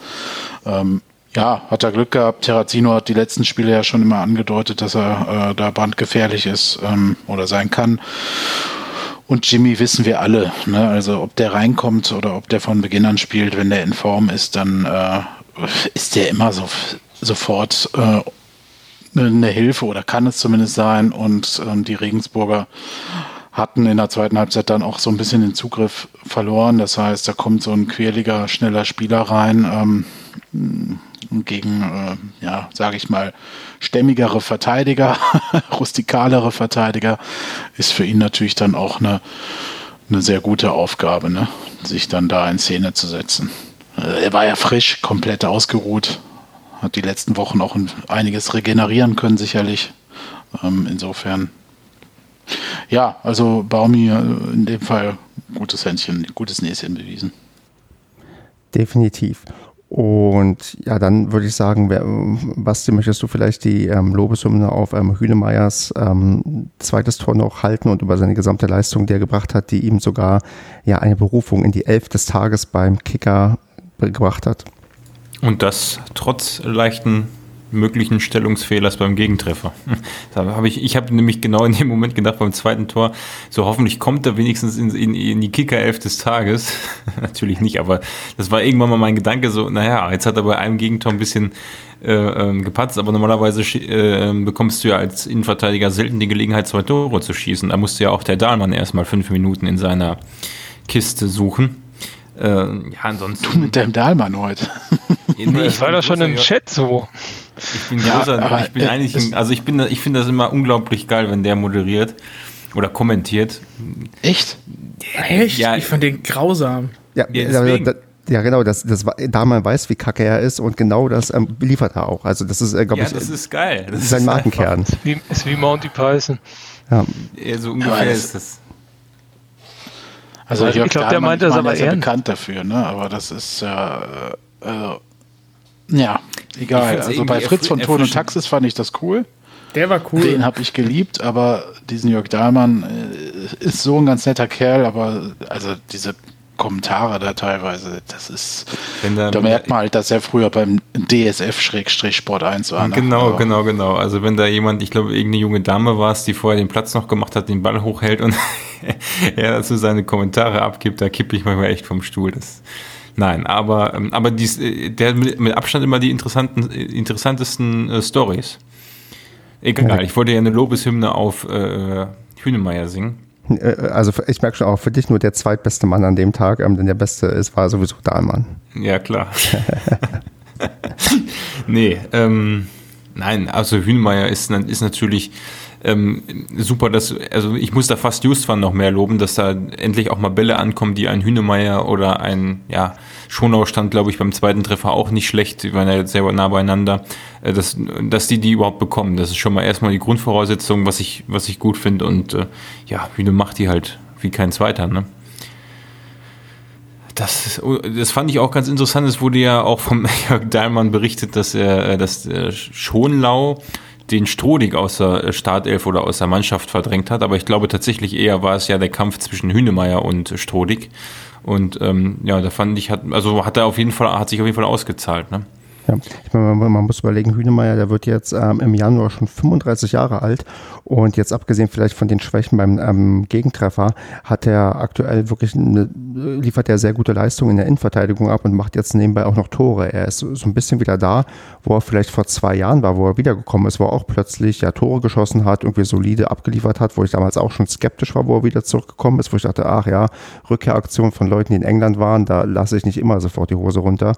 Ähm, ja, hat er Glück gehabt. Terrazino hat die letzten Spiele ja schon immer angedeutet, dass er äh, da brandgefährlich ist ähm, oder sein kann. Und Jimmy wissen wir alle. Ne? Also ob der reinkommt oder ob der von Beginn an spielt, wenn der in Form ist, dann äh, ist der immer so, sofort äh, eine Hilfe oder kann es zumindest sein. Und ähm, die Regensburger hatten in der zweiten Halbzeit dann auch so ein bisschen den Zugriff verloren. Das heißt, da kommt so ein quirliger, schneller Spieler rein. Ähm, gegen, äh, ja, sage ich mal, stämmigere Verteidiger, rustikalere Verteidiger, ist für ihn natürlich dann auch eine, eine sehr gute Aufgabe, ne? sich dann da in Szene zu setzen. Äh, er war ja frisch, komplett ausgeruht, hat die letzten Wochen auch einiges regenerieren können, sicherlich. Ähm, insofern, ja, also Baumi äh, in dem Fall gutes Händchen, gutes Näschen bewiesen. Definitiv. Und ja, dann würde ich sagen, wer, Basti, möchtest du vielleicht die ähm, Lobeshymne auf ähm, Hünemeyers ähm, zweites Tor noch halten und über seine gesamte Leistung, die er gebracht hat, die ihm sogar ja eine Berufung in die Elf des Tages beim Kicker gebracht hat? Und das trotz leichten möglichen Stellungsfehlers beim Gegentreffer. Da habe ich, ich habe nämlich genau in dem Moment gedacht beim zweiten Tor, so hoffentlich kommt er wenigstens in, in, in die Kicker-Elf des Tages. Natürlich nicht, aber das war irgendwann mal mein Gedanke so, naja, jetzt hat er bei einem Gegentor ein bisschen äh, ähm, gepatzt, aber normalerweise äh, bekommst du ja als Innenverteidiger selten die Gelegenheit, zwei Tore zu schießen. Da musste ja auch der Dahlmann erstmal fünf Minuten in seiner Kiste suchen. Äh, ja, ansonsten. Du mit deinem Dahlmann heute. nee, ich war doch schon im Chat so. Ich bin ja, großer, ich bin eigentlich, ein, also ich bin, ich finde das immer unglaublich geil, wenn der moderiert oder kommentiert. Echt? Echt? Ja, ich fand den grausam. Ja, ja, ja, genau, das, das, da man weiß, wie kacke er ist und genau das ähm, liefert er auch. Also das ist, äh, glaube ja, ich, das ist geil. Das ist sein Markenkern. Ist wie, ist wie Monty Python. Ja. ja so ungefähr ist das. Also, also ich glaube, der meint das aber eher bekannt dafür, ne? Aber das ist ja, äh, äh, ja, egal. Also bei Fritz von Ton und Taxis fand ich das cool. Der war cool. Den habe ich geliebt, aber diesen Jörg Dahlmann äh, ist so ein ganz netter Kerl, aber also diese Kommentare da teilweise, das ist, da, merkt man halt, dass er früher beim DSF-Sport 1 war. Ne? Genau, aber genau, genau. Also wenn da jemand, ich glaube, irgendeine junge Dame war es, die vorher den Platz noch gemacht hat, den Ball hochhält und er dazu seine Kommentare abgibt, da kippe ich manchmal echt vom Stuhl. Das, Nein, aber, ähm, aber dies, äh, der mit, mit Abstand immer die interessanten, interessantesten äh, Stories. Egal, ich wollte ja eine Lobeshymne auf äh, Hünemeyer singen. Äh, also ich merke schon auch für dich nur der zweitbeste Mann an dem Tag, ähm, denn der beste ist, war sowieso Dahlmann. Ja, klar. nee, ähm, nein, also Hünemeyer ist, ist natürlich ähm, super, dass, also ich muss da fast Justwan noch mehr loben, dass da endlich auch mal Bälle ankommen, die ein Hünemeyer oder ein, ja, Schonau stand, glaube ich, beim zweiten Treffer auch nicht schlecht, die waren ja jetzt sehr nah beieinander, äh, dass, dass die die überhaupt bekommen. Das ist schon mal erstmal die Grundvoraussetzung, was ich, was ich gut finde und äh, ja, Hühne macht die halt wie kein zweiter, ne? Das, das fand ich auch ganz interessant. Es wurde ja auch vom Jörg Dahlmann berichtet, dass er, äh, dass Schonlau den Strodig aus der Startelf oder aus der Mannschaft verdrängt hat. Aber ich glaube tatsächlich eher war es ja der Kampf zwischen Hünemeyer und Strodig. Und ähm, ja, da fand ich, hat, also hat er auf jeden Fall, hat sich auf jeden Fall ausgezahlt. Ne? Ja, ich meine, man, muss überlegen, Hünemeyer, der wird jetzt ähm, im Januar schon 35 Jahre alt und jetzt abgesehen vielleicht von den Schwächen beim ähm, Gegentreffer, hat er aktuell wirklich eine, liefert er sehr gute Leistungen in der Innenverteidigung ab und macht jetzt nebenbei auch noch Tore. Er ist so ein bisschen wieder da, wo er vielleicht vor zwei Jahren war, wo er wiedergekommen ist, wo er auch plötzlich ja Tore geschossen hat, irgendwie solide abgeliefert hat, wo ich damals auch schon skeptisch war, wo er wieder zurückgekommen ist, wo ich dachte, ach ja, Rückkehraktion von Leuten, die in England waren, da lasse ich nicht immer sofort die Hose runter.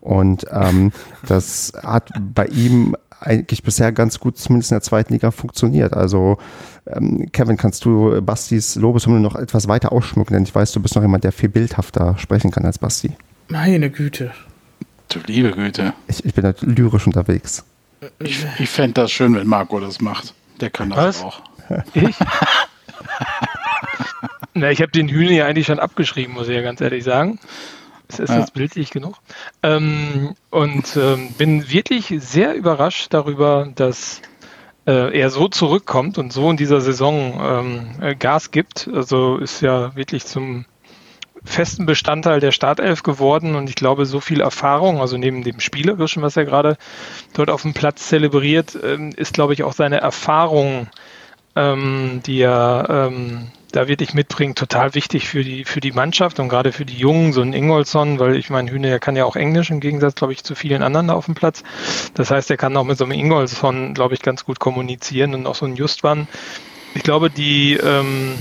Und ähm, das hat bei ihm eigentlich bisher ganz gut, zumindest in der zweiten Liga, funktioniert. Also, ähm, Kevin, kannst du Bastis Lobeshymne noch etwas weiter ausschmücken? Denn ich weiß, du bist noch jemand, der viel bildhafter sprechen kann als Basti. Meine Güte. Du liebe Güte. Ich, ich bin halt lyrisch unterwegs. Ich, ich fände das schön, wenn Marco das macht. Der kann das Was? auch. Ich? Na, ich habe den Hühner ja eigentlich schon abgeschrieben, muss ich ja ganz ehrlich sagen. Es ist ja. jetzt bildlich genug. Ähm, und ähm, bin wirklich sehr überrascht darüber, dass äh, er so zurückkommt und so in dieser Saison ähm, äh, Gas gibt. Also ist ja wirklich zum festen Bestandteil der Startelf geworden und ich glaube, so viel Erfahrung, also neben dem Spielerischen, was er gerade dort auf dem Platz zelebriert, ähm, ist, glaube ich, auch seine Erfahrung, ähm, die er ähm, da wirklich mitbringt, total wichtig für die, für die Mannschaft und gerade für die Jungen, so ein Ingolson, weil ich meine, Hühne, der kann ja auch Englisch im Gegensatz, glaube ich, zu vielen anderen da auf dem Platz. Das heißt, er kann auch mit so einem Ingolson, glaube ich, ganz gut kommunizieren und auch so ein Justwan. Ich glaube, die, ähm,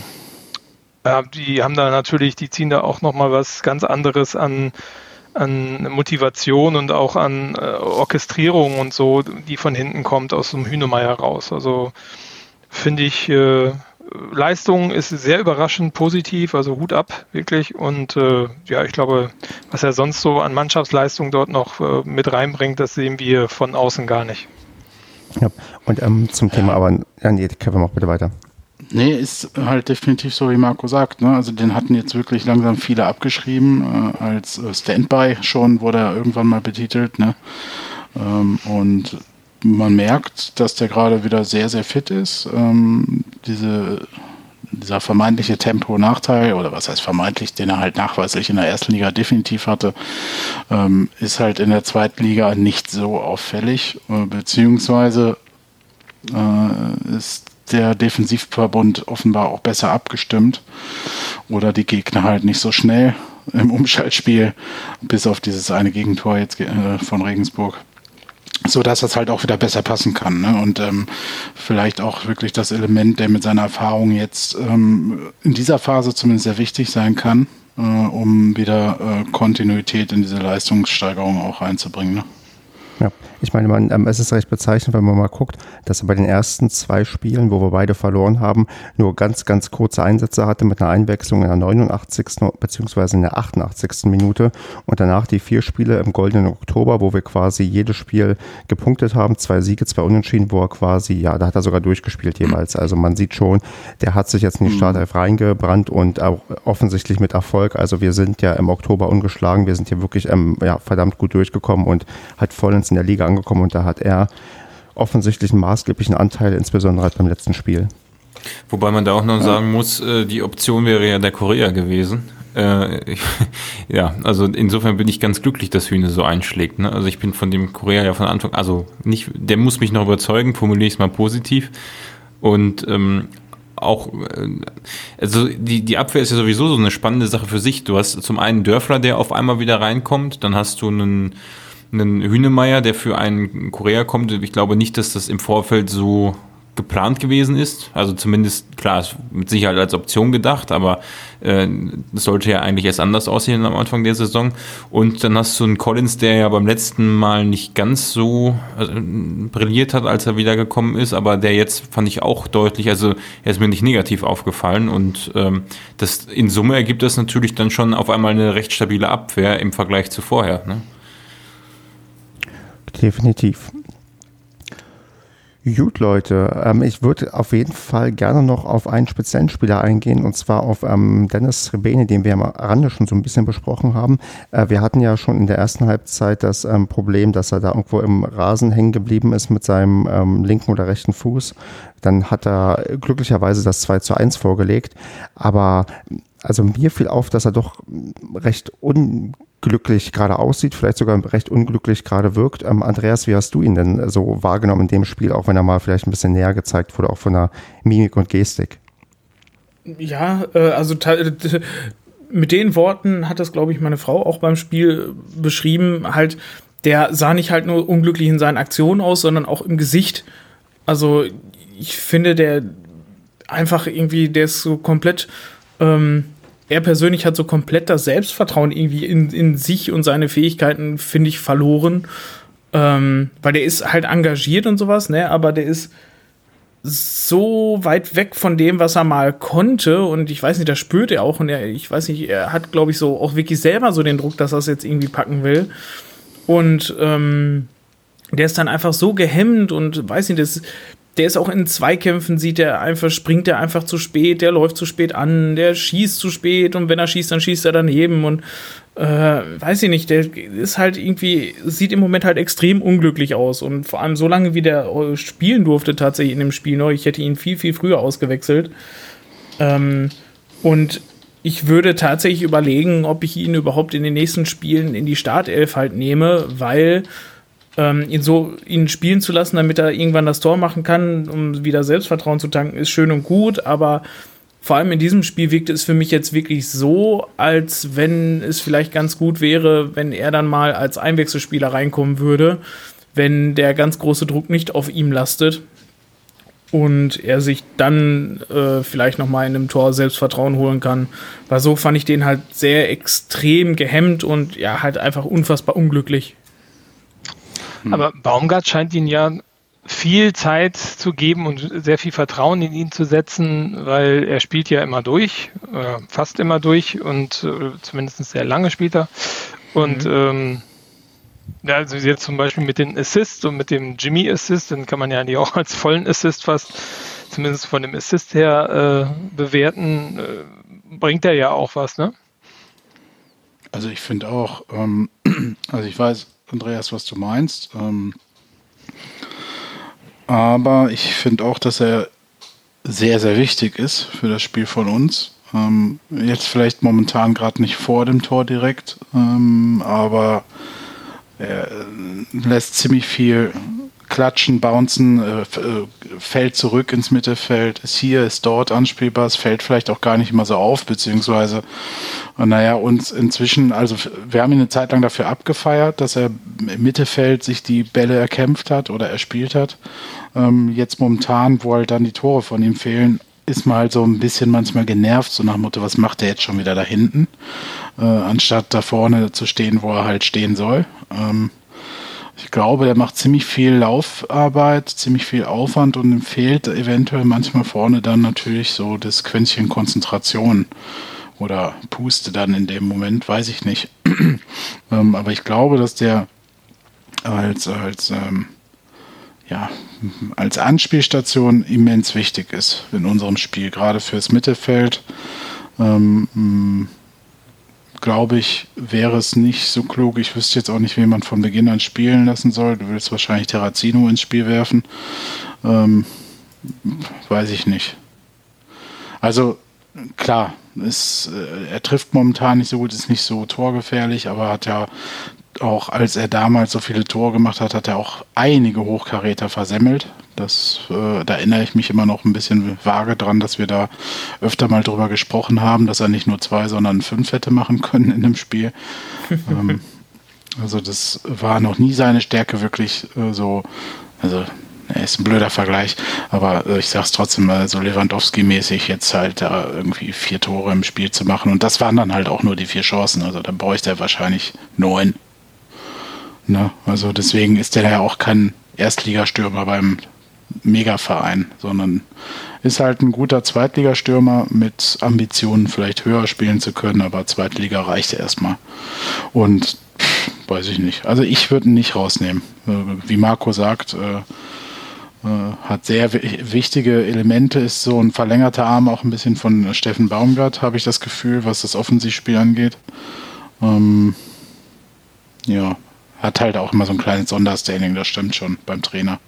ja, die haben da natürlich, die ziehen da auch nochmal was ganz anderes an, an Motivation und auch an äh, Orchestrierung und so, die von hinten kommt aus dem Hühnemeier raus. Also finde ich, äh, Leistung ist sehr überraschend positiv, also Hut ab, wirklich. Und äh, ja, ich glaube, was er sonst so an Mannschaftsleistung dort noch äh, mit reinbringt, das sehen wir von außen gar nicht. Ja, und ähm, zum Thema, aber, ja, nee, Kevin, mach bitte weiter. Nee, ist halt definitiv so, wie Marco sagt. Ne? Also den hatten jetzt wirklich langsam viele abgeschrieben. Äh, als äh, Standby schon wurde er irgendwann mal betitelt. Ne? Ähm, und man merkt, dass der gerade wieder sehr, sehr fit ist. Ähm, diese, dieser vermeintliche Tempo-Nachteil, oder was heißt vermeintlich, den er halt nachweislich in der ersten Liga definitiv hatte, ähm, ist halt in der zweiten Liga nicht so auffällig, äh, beziehungsweise äh, ist der Defensivverbund offenbar auch besser abgestimmt oder die Gegner halt nicht so schnell im Umschaltspiel, bis auf dieses eine Gegentor jetzt äh, von Regensburg so dass das halt auch wieder besser passen kann. Ne? Und ähm, vielleicht auch wirklich das Element, der mit seiner Erfahrung jetzt ähm, in dieser Phase zumindest sehr wichtig sein kann, äh, um wieder äh, Kontinuität in diese Leistungssteigerung auch reinzubringen. Ne? Ja, ich meine, man, ähm, es ist recht bezeichnend, wenn man mal guckt, dass er bei den ersten zwei Spielen, wo wir beide verloren haben, nur ganz, ganz kurze Einsätze hatte mit einer Einwechslung in der 89. bzw. in der 88. Minute und danach die vier Spiele im goldenen Oktober, wo wir quasi jedes Spiel gepunktet haben, zwei Siege, zwei Unentschieden, wo er quasi, ja, da hat er sogar durchgespielt jeweils. Also man sieht schon, der hat sich jetzt in die mhm. Startelf reingebrannt und auch offensichtlich mit Erfolg. Also wir sind ja im Oktober ungeschlagen, wir sind hier wirklich ähm, ja, verdammt gut durchgekommen und hat vollends in der Liga angekommen und da hat er offensichtlich einen maßgeblichen Anteil, insbesondere halt beim letzten Spiel. Wobei man da auch noch ja. sagen muss, äh, die Option wäre ja der Korea gewesen. Äh, ja, also insofern bin ich ganz glücklich, dass Hühne so einschlägt. Ne? Also ich bin von dem Korea ja von Anfang, also nicht, der muss mich noch überzeugen, formuliere ich es mal positiv. Und ähm, auch, äh, also die, die Abwehr ist ja sowieso so eine spannende Sache für sich. Du hast zum einen Dörfler, der auf einmal wieder reinkommt, dann hast du einen einen Hühnemeier, der für einen Korea kommt. Ich glaube nicht, dass das im Vorfeld so geplant gewesen ist. Also zumindest, klar, ist mit Sicherheit als Option gedacht, aber äh, das sollte ja eigentlich erst anders aussehen am Anfang der Saison. Und dann hast du einen Collins, der ja beim letzten Mal nicht ganz so also, brilliert hat, als er wiedergekommen ist, aber der jetzt fand ich auch deutlich, also er ist mir nicht negativ aufgefallen und ähm, das in Summe ergibt das natürlich dann schon auf einmal eine recht stabile Abwehr im Vergleich zu vorher. Ne? Definitiv. Gut, Leute, ähm, ich würde auf jeden Fall gerne noch auf einen speziellen Spieler eingehen und zwar auf ähm, Dennis Rebene, den wir am Rande schon so ein bisschen besprochen haben. Äh, wir hatten ja schon in der ersten Halbzeit das ähm, Problem, dass er da irgendwo im Rasen hängen geblieben ist mit seinem ähm, linken oder rechten Fuß. Dann hat er glücklicherweise das 2 zu 1 vorgelegt, aber also mir fiel auf, dass er doch recht unglücklich gerade aussieht, vielleicht sogar recht unglücklich gerade wirkt. Ähm, Andreas, wie hast du ihn denn so wahrgenommen in dem Spiel, auch wenn er mal vielleicht ein bisschen näher gezeigt wurde, auch von der Mimik und Gestik? Ja, äh, also mit den Worten hat das, glaube ich, meine Frau auch beim Spiel beschrieben. Halt, der sah nicht halt nur unglücklich in seinen Aktionen aus, sondern auch im Gesicht. Also ich finde, der einfach irgendwie, der ist so komplett, ähm, er persönlich hat so komplett das Selbstvertrauen irgendwie in, in sich und seine Fähigkeiten, finde ich, verloren. Ähm, weil der ist halt engagiert und sowas, ne? Aber der ist so weit weg von dem, was er mal konnte. Und ich weiß nicht, das spürt er auch. Und er, ich weiß nicht, er hat, glaube ich, so auch wirklich selber so den Druck, dass er es jetzt irgendwie packen will. Und ähm, der ist dann einfach so gehemmt und weiß nicht, das, der ist auch in Zweikämpfen, sieht er einfach, springt er einfach zu spät, der läuft zu spät an, der schießt zu spät und wenn er schießt, dann schießt er daneben und äh, weiß ich nicht, der ist halt irgendwie, sieht im Moment halt extrem unglücklich aus und vor allem so lange, wie der äh, spielen durfte tatsächlich in dem Spiel neu, ich hätte ihn viel, viel früher ausgewechselt. Ähm, und ich würde tatsächlich überlegen, ob ich ihn überhaupt in den nächsten Spielen in die Startelf halt nehme, weil ähm, ihn so ihn spielen zu lassen, damit er irgendwann das Tor machen kann, um wieder Selbstvertrauen zu tanken, ist schön und gut, aber vor allem in diesem Spiel wirkte es für mich jetzt wirklich so, als wenn es vielleicht ganz gut wäre, wenn er dann mal als Einwechselspieler reinkommen würde, wenn der ganz große Druck nicht auf ihm lastet und er sich dann äh, vielleicht noch mal in einem Tor Selbstvertrauen holen kann. Weil so fand ich den halt sehr extrem gehemmt und ja halt einfach unfassbar unglücklich. Hm. Aber Baumgart scheint ihn ja viel Zeit zu geben und sehr viel Vertrauen in ihn zu setzen, weil er spielt ja immer durch, äh, fast immer durch und äh, zumindest sehr lange spielt er. Und mhm. ähm, ja, also jetzt zum Beispiel mit den Assists und mit dem Jimmy Assist, den kann man ja eigentlich auch als vollen Assist fast, zumindest von dem Assist her äh, bewerten, äh, bringt er ja auch was, ne? Also ich finde auch, ähm, also ich weiß, Andreas, was du meinst. Ähm, aber ich finde auch, dass er sehr, sehr wichtig ist für das Spiel von uns. Ähm, jetzt vielleicht momentan gerade nicht vor dem Tor direkt, ähm, aber er lässt ziemlich viel klatschen, bouncen, äh, äh, fällt zurück ins Mittelfeld, ist hier, ist dort anspielbar, es fällt vielleicht auch gar nicht immer so auf, beziehungsweise, naja, uns inzwischen, also wir haben ihn eine Zeit lang dafür abgefeiert, dass er im Mittelfeld sich die Bälle erkämpft hat oder erspielt hat. Ähm, jetzt momentan, wo halt dann die Tore von ihm fehlen, ist man halt so ein bisschen manchmal genervt, so nach Motto, was macht er jetzt schon wieder da hinten, äh, anstatt da vorne zu stehen, wo er halt stehen soll. Ähm, ich glaube, der macht ziemlich viel Laufarbeit, ziemlich viel Aufwand und ihm fehlt eventuell manchmal vorne dann natürlich so das Quäntchen Konzentration oder Puste dann in dem Moment, weiß ich nicht. ähm, aber ich glaube, dass der als, als, ähm, ja, als Anspielstation immens wichtig ist in unserem Spiel, gerade fürs Mittelfeld. Ähm, glaube ich, wäre es nicht so klug. Ich wüsste jetzt auch nicht, wen man von Beginn an spielen lassen soll. Du willst wahrscheinlich Terrazino ins Spiel werfen. Ähm, weiß ich nicht. Also klar, ist, äh, er trifft momentan nicht so gut, ist nicht so torgefährlich, aber hat ja auch als er damals so viele Tore gemacht hat, hat er auch einige Hochkaräter versemmelt. Das, äh, da erinnere ich mich immer noch ein bisschen vage dran, dass wir da öfter mal drüber gesprochen haben, dass er nicht nur zwei, sondern fünf hätte machen können in dem Spiel. ähm, also das war noch nie seine Stärke wirklich äh, so, also er ist ein blöder Vergleich, aber äh, ich sag's trotzdem mal so Lewandowski-mäßig jetzt halt da irgendwie vier Tore im Spiel zu machen und das waren dann halt auch nur die vier Chancen, also dann bräuchte er wahrscheinlich neun. Ne? Also deswegen ist der ja auch kein Erstligastürmer beim Megaverein, sondern ist halt ein guter Zweitligastürmer mit Ambitionen, vielleicht höher spielen zu können, aber Zweitliga reicht erstmal. Und pff, weiß ich nicht. Also ich würde ihn nicht rausnehmen. Äh, wie Marco sagt, äh, äh, hat sehr wichtige Elemente, ist so ein verlängerter Arm auch ein bisschen von Steffen Baumgart, habe ich das Gefühl, was das Offensivspiel angeht. Ähm, ja, hat halt auch immer so ein kleines Sonderstanding, das stimmt schon beim Trainer.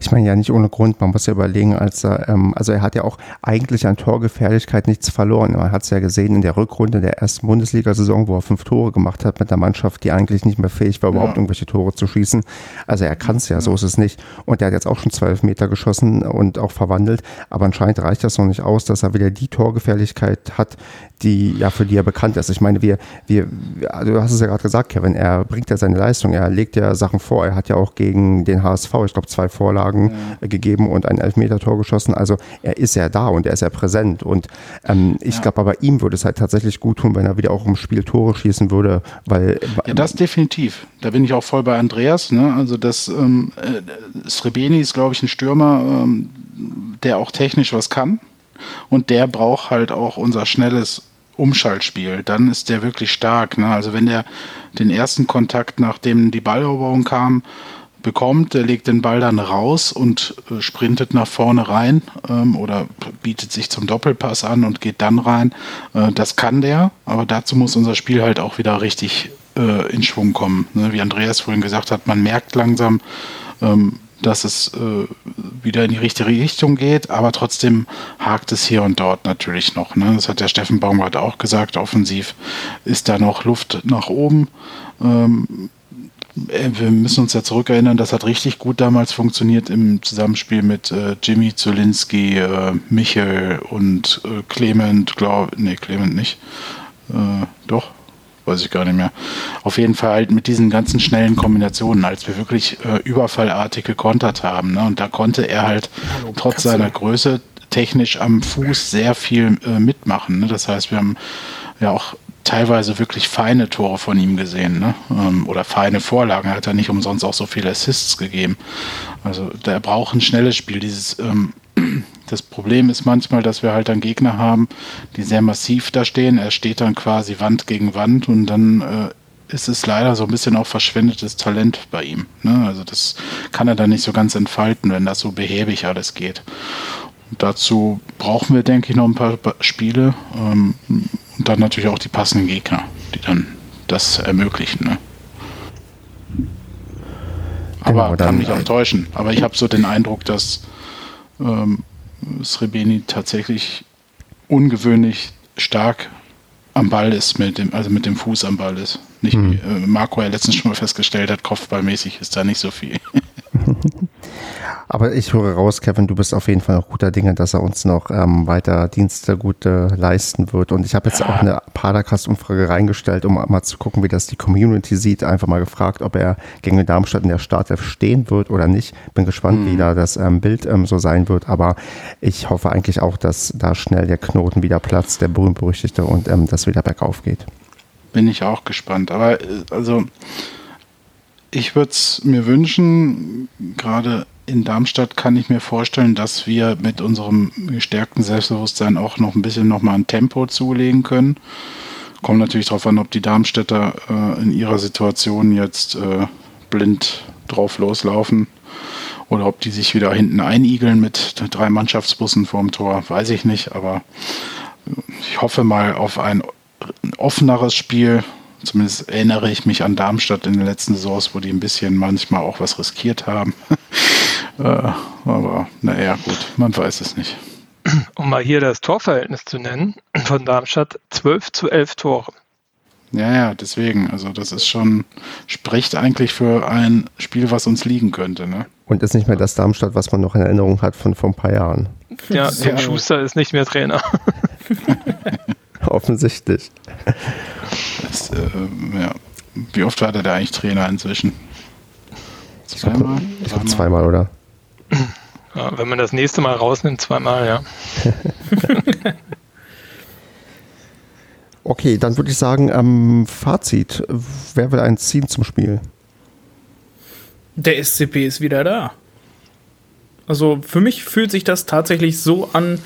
Ich meine ja nicht ohne Grund, man muss ja überlegen, als er, ähm, also er hat ja auch eigentlich an Torgefährlichkeit nichts verloren. Man hat es ja gesehen in der Rückrunde der ersten Bundesliga-Saison, wo er fünf Tore gemacht hat mit einer Mannschaft, die eigentlich nicht mehr fähig war, überhaupt ja. irgendwelche Tore zu schießen. Also er kann es ja, ja, so ist es nicht. Und er hat jetzt auch schon zwölf Meter geschossen und auch verwandelt, aber anscheinend reicht das noch nicht aus, dass er wieder die Torgefährlichkeit hat, die ja für die er bekannt ist. Ich meine, wir, wir, also du hast es ja gerade gesagt, Kevin, er bringt ja seine Leistung, er legt ja Sachen vor. Er hat ja auch gegen den HSV, ich glaube, zwei Vorlagen ja. gegeben und ein Elfmeter-Tor geschossen. Also er ist ja da und er ist ja präsent. Und ähm, ich ja. glaube, aber ihm würde es halt tatsächlich gut tun, wenn er wieder auch im Spiel Tore schießen würde, weil. Ja, das definitiv. Da bin ich auch voll bei Andreas. Ne? Also das ähm, äh, Srebeni ist, glaube ich, ein Stürmer, ähm, der auch technisch was kann. Und der braucht halt auch unser schnelles Umschaltspiel. Dann ist der wirklich stark. Ne? Also wenn der den ersten Kontakt, nachdem die Balleroberung kam, bekommt, der legt den Ball dann raus und äh, sprintet nach vorne rein ähm, oder bietet sich zum Doppelpass an und geht dann rein. Äh, das kann der, aber dazu muss unser Spiel halt auch wieder richtig äh, in Schwung kommen. Ne? Wie Andreas vorhin gesagt hat, man merkt langsam, ähm, dass es äh, wieder in die richtige Richtung geht, aber trotzdem hakt es hier und dort natürlich noch. Ne? Das hat der Steffen Baumgart auch gesagt. Offensiv ist da noch Luft nach oben. Ähm, äh, wir müssen uns ja zurückerinnern, das hat richtig gut damals funktioniert im Zusammenspiel mit äh, Jimmy Zulinski, äh, Michel und äh, Clement, glaube nee, Clement nicht. Äh, doch, weiß ich gar nicht mehr. Auf jeden Fall halt mit diesen ganzen schnellen Kombinationen, als wir wirklich äh, überfallartig gekontert haben. Ne? Und da konnte er halt Hallo, trotz Katze. seiner Größe technisch am Fuß sehr viel äh, mitmachen. Ne? Das heißt, wir haben ja auch teilweise wirklich feine Tore von ihm gesehen, ne? Ähm, oder feine Vorlagen. Er hat ja nicht umsonst auch so viele Assists gegeben. Also der braucht ein schnelles Spiel. Dieses ähm, das Problem ist manchmal, dass wir halt dann Gegner haben, die sehr massiv da stehen. Er steht dann quasi Wand gegen Wand und dann äh, ist es leider so ein bisschen auch verschwendetes Talent bei ihm. Ne? Also das kann er dann nicht so ganz entfalten, wenn das so behäbig alles geht. Und dazu brauchen wir, denke ich, noch ein paar Spiele ähm, und dann natürlich auch die passenden Gegner, die dann das ermöglichen. Ne? Aber genau, kann mich auch täuschen. Aber ich habe so den Eindruck, dass ähm, Srebeni tatsächlich ungewöhnlich stark am Ball ist, mit dem, also mit dem Fuß am Ball ist. Nicht hm. wie äh, Marco ja letztens schon mal festgestellt hat, kopfballmäßig ist da nicht so viel. Aber ich höre raus, Kevin, du bist auf jeden Fall guter Dinge, dass er uns noch ähm, weiter Dienste gut äh, leisten wird. Und ich habe jetzt ja. auch eine Padercast-Umfrage reingestellt, um mal zu gucken, wie das die Community sieht. Einfach mal gefragt, ob er gegen Darmstadt in der Startelf stehen wird oder nicht. Bin gespannt, mhm. wie da das ähm, Bild ähm, so sein wird. Aber ich hoffe eigentlich auch, dass da schnell der Knoten wieder platzt, der berühmt-berüchtigte, und ähm, das wieder bergauf geht. Bin ich auch gespannt. Aber äh, also ich würde es mir wünschen, gerade in Darmstadt kann ich mir vorstellen, dass wir mit unserem gestärkten Selbstbewusstsein auch noch ein bisschen nochmal ein Tempo zulegen können. Kommt natürlich darauf an, ob die Darmstädter äh, in ihrer Situation jetzt äh, blind drauf loslaufen oder ob die sich wieder hinten einigeln mit drei Mannschaftsbussen vorm Tor, weiß ich nicht, aber ich hoffe mal auf ein offeneres Spiel, Zumindest erinnere ich mich an Darmstadt in den letzten Saisons, wo die ein bisschen manchmal auch was riskiert haben. äh, aber naja, gut, man weiß es nicht. Um mal hier das Torverhältnis zu nennen, von Darmstadt 12 zu 11 Tore. Ja, ja, deswegen. Also das ist schon, spricht eigentlich für ein Spiel, was uns liegen könnte. Ne? Und ist nicht mehr das Darmstadt, was man noch in Erinnerung hat von vor ein paar Jahren. Ja, Tim Schuster ist nicht mehr Trainer. Offensichtlich. Das, äh, ja. Wie oft war der da eigentlich Trainer inzwischen? Zweimal? Ich glaube zweimal, oder? Ja, wenn man das nächste Mal rausnimmt, zweimal, ja. okay, dann würde ich sagen, ähm, Fazit. Wer will eins ziehen zum Spiel? Der SCP ist wieder da. Also für mich fühlt sich das tatsächlich so an,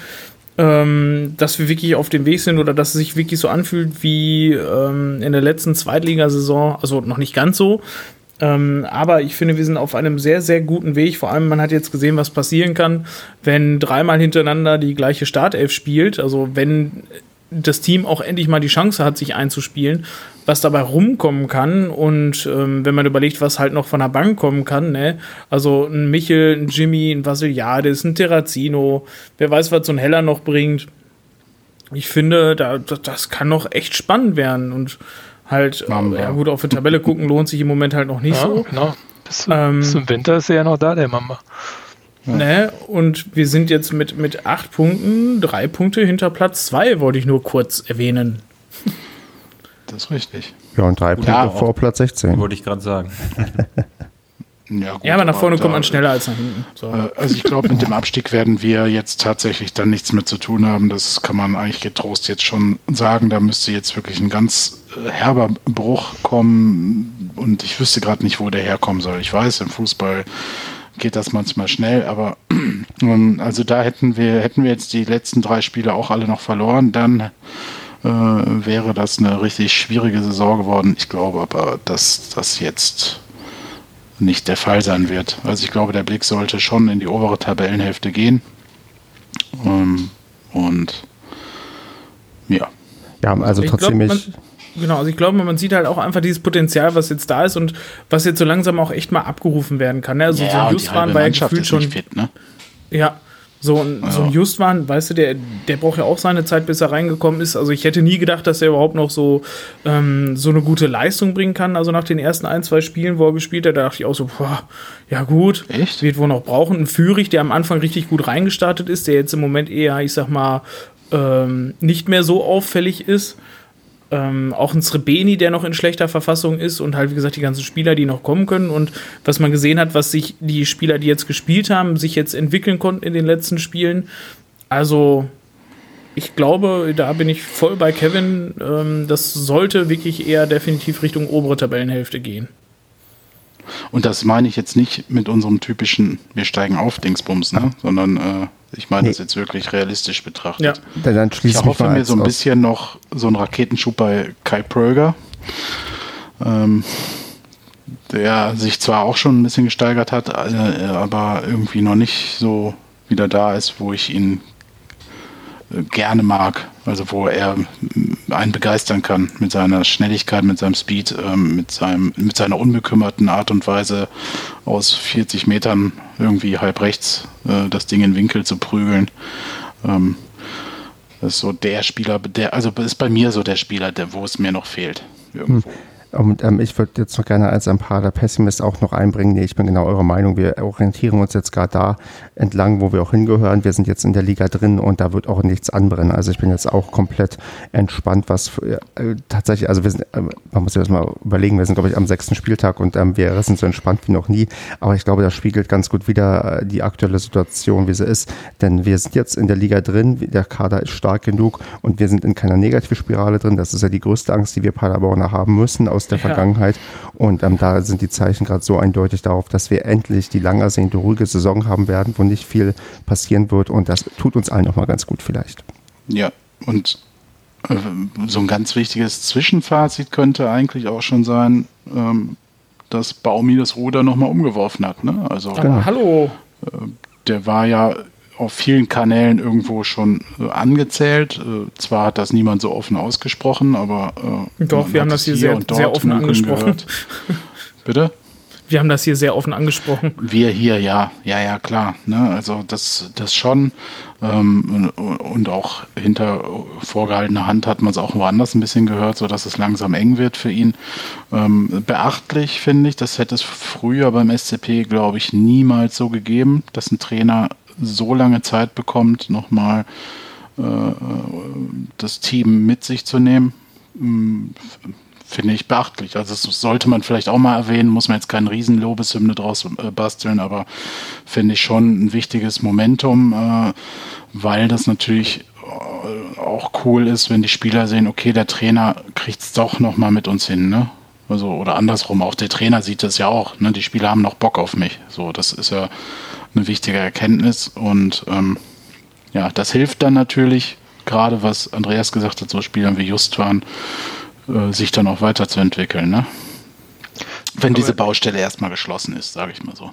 ähm, dass wir wirklich auf dem Weg sind oder dass es sich wirklich so anfühlt wie ähm, in der letzten Zweitligasaison. Also noch nicht ganz so. Ähm, aber ich finde, wir sind auf einem sehr, sehr guten Weg. Vor allem, man hat jetzt gesehen, was passieren kann, wenn dreimal hintereinander die gleiche Startelf spielt. Also wenn das Team auch endlich mal die Chance hat, sich einzuspielen, was dabei rumkommen kann. Und ähm, wenn man überlegt, was halt noch von der Bank kommen kann, ne? Also ein Michel, ein Jimmy, ein Vasiliades, ein Terrazino, wer weiß, was so ein Heller noch bringt. Ich finde, da, das kann noch echt spannend werden. Und halt, äh, ja gut, auf die Tabelle gucken lohnt sich im Moment halt noch nicht ja, so. Genau. Bis, ähm, bis zum Winter ist er ja noch da, der Mama. Ja. Ne? Und wir sind jetzt mit, mit acht Punkten, drei Punkte hinter Platz zwei, wollte ich nur kurz erwähnen. Das ist richtig. Ja, und drei Punkte ja, vor Platz 16. Wollte ich gerade sagen. Ja, gut, ja, aber nach vorne kommt man schneller als nach hinten. So. Äh, also ich glaube, mit dem Abstieg werden wir jetzt tatsächlich dann nichts mehr zu tun haben. Das kann man eigentlich getrost jetzt schon sagen. Da müsste jetzt wirklich ein ganz äh, herber Bruch kommen und ich wüsste gerade nicht, wo der herkommen soll. Ich weiß, im Fußball geht das manchmal schnell, aber ähm, also da hätten wir, hätten wir jetzt die letzten drei Spiele auch alle noch verloren, dann äh, wäre das eine richtig schwierige Saison geworden. Ich glaube aber, dass das jetzt nicht der Fall sein wird. Also ich glaube, der Blick sollte schon in die obere Tabellenhälfte gehen. Ähm, und ja. Ja, also ich trotzdem glaub, ich. Genau, also ich glaube, man sieht halt auch einfach dieses Potenzial, was jetzt da ist und was jetzt so langsam auch echt mal abgerufen werden kann. Ne? Also ja, so ein Justwan war ja gefühlt schon. Fit, ne? Ja, so ein, ja. so ein Justwan, weißt du, der, der braucht ja auch seine Zeit, bis er reingekommen ist. Also ich hätte nie gedacht, dass er überhaupt noch so, ähm, so eine gute Leistung bringen kann. Also nach den ersten ein, zwei Spielen, wo er gespielt hat, da dachte ich auch so, boah, ja gut, Echt? wird wohl noch brauchen. Ein Führig, der am Anfang richtig gut reingestartet ist, der jetzt im Moment eher, ich sag mal, ähm, nicht mehr so auffällig ist. Ähm, auch ein Srebeni, der noch in schlechter Verfassung ist und halt, wie gesagt, die ganzen Spieler, die noch kommen können und was man gesehen hat, was sich die Spieler, die jetzt gespielt haben, sich jetzt entwickeln konnten in den letzten Spielen. Also, ich glaube, da bin ich voll bei Kevin. Ähm, das sollte wirklich eher definitiv Richtung obere Tabellenhälfte gehen. Und das meine ich jetzt nicht mit unserem typischen Wir steigen auf Dingsbums, ne? sondern äh, ich meine nee. das jetzt wirklich realistisch betrachtet. Ja. Dann, dann ich hoffe mir so ein bisschen noch so einen Raketenschub bei Kai Pröger, ähm, der sich zwar auch schon ein bisschen gesteigert hat, äh, aber irgendwie noch nicht so wieder da ist, wo ich ihn gerne mag, also wo er einen begeistern kann mit seiner Schnelligkeit, mit seinem Speed, ähm, mit, seinem, mit seiner unbekümmerten Art und Weise aus 40 Metern irgendwie halb rechts äh, das Ding in Winkel zu prügeln. Ähm, das ist so der Spieler, der, also ist bei mir so der Spieler, der, wo es mir noch fehlt. Irgendwo. Hm. Und ähm, ich würde jetzt noch gerne als ein paar der Pessimist auch noch einbringen. Nee, ich bin genau eurer Meinung. Wir orientieren uns jetzt gerade da entlang, wo wir auch hingehören. Wir sind jetzt in der Liga drin und da wird auch nichts anbrennen. Also ich bin jetzt auch komplett entspannt, was äh, tatsächlich, also wir sind, äh, man muss sich das mal überlegen, wir sind, glaube ich, am sechsten Spieltag und ähm, wir sind so entspannt wie noch nie. Aber ich glaube, das spiegelt ganz gut wieder äh, die aktuelle Situation, wie sie ist. Denn wir sind jetzt in der Liga drin, der Kader ist stark genug und wir sind in keiner Negativspirale drin. Das ist ja die größte Angst, die wir Paderborner haben müssen aus der ja. Vergangenheit. Und ähm, da sind die Zeichen gerade so eindeutig darauf, dass wir endlich die lang ersehnte ruhige Saison haben werden, wo nicht viel passieren wird. Und das tut uns allen nochmal ganz gut vielleicht. Ja, und äh, so ein ganz wichtiges Zwischenfazit könnte eigentlich auch schon sein, ähm, dass Baumi das Ruder nochmal umgeworfen hat. Ne? Also, genau. hallo. Äh, der war ja auf vielen Kanälen irgendwo schon äh, angezählt. Äh, zwar hat das niemand so offen ausgesprochen, aber äh, doch, wir haben das hier, hier sehr, sehr offen angesprochen. Bitte? Wir haben das hier sehr offen angesprochen. Wir hier, ja, ja, ja, klar. Ne? Also das, das schon. Ähm, und auch hinter vorgehaltener Hand hat man es auch woanders ein bisschen gehört, sodass es langsam eng wird für ihn. Ähm, beachtlich finde ich, das hätte es früher beim SCP, glaube ich, niemals so gegeben, dass ein Trainer so lange Zeit bekommt, nochmal äh, das Team mit sich zu nehmen, hm, finde ich beachtlich. Also das sollte man vielleicht auch mal erwähnen, muss man jetzt keinen riesen Lobeshymne draus äh, basteln, aber finde ich schon ein wichtiges Momentum, äh, weil das natürlich äh, auch cool ist, wenn die Spieler sehen, okay, der Trainer kriegt es doch nochmal mit uns hin, ne? Also, oder andersrum, auch der Trainer sieht das ja auch, ne? Die Spieler haben noch Bock auf mich. So, das ist ja eine wichtige Erkenntnis. Und ähm, ja, das hilft dann natürlich, gerade was Andreas gesagt hat, so Spielern wie Just waren, äh, sich dann auch weiterzuentwickeln. Ne? Wenn Aber diese Baustelle erstmal geschlossen ist, sage ich mal so.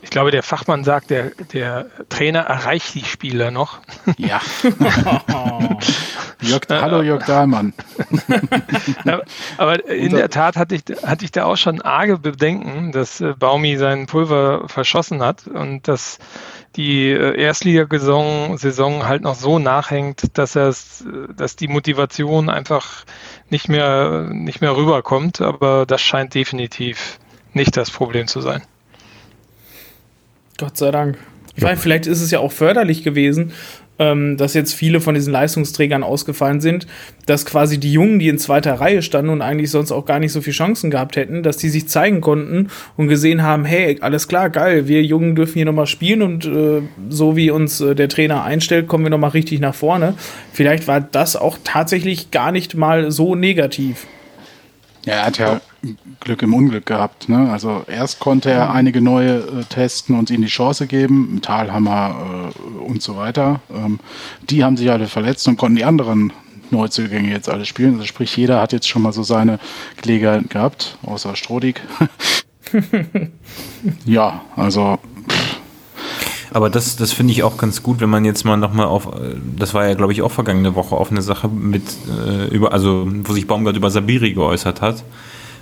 Ich glaube, der Fachmann sagt, der, der Trainer erreicht die Spieler noch. Ja. Jörg, hallo Jörg Dahlmann. aber in der Tat hatte ich, hatte ich da auch schon arge Bedenken, dass äh, Baumi sein Pulver verschossen hat und dass die äh, Erstligasaison Saison halt noch so nachhängt, dass es, dass die Motivation einfach nicht mehr, nicht mehr rüberkommt. Aber das scheint definitiv nicht das Problem zu sein. Gott sei Dank. Ja. Vielleicht ist es ja auch förderlich gewesen, ähm, dass jetzt viele von diesen Leistungsträgern ausgefallen sind, dass quasi die Jungen, die in zweiter Reihe standen und eigentlich sonst auch gar nicht so viele Chancen gehabt hätten, dass die sich zeigen konnten und gesehen haben, hey, alles klar, geil, wir Jungen dürfen hier nochmal spielen und äh, so wie uns äh, der Trainer einstellt, kommen wir nochmal richtig nach vorne. Vielleicht war das auch tatsächlich gar nicht mal so negativ. Ja, er hat ja Glück im Unglück gehabt. Ne? Also erst konnte er einige neue äh, testen und ihnen die Chance geben, Talhammer äh, und so weiter. Ähm, die haben sich alle verletzt und konnten die anderen Neuzugänge jetzt alle spielen. Also sprich, jeder hat jetzt schon mal so seine Gelegenheit gehabt, außer Strodig. ja, also aber das, das finde ich auch ganz gut, wenn man jetzt mal nochmal auf, das war ja glaube ich auch vergangene Woche, auf eine Sache mit, äh, über, also wo sich Baumgart über Sabiri geäußert hat.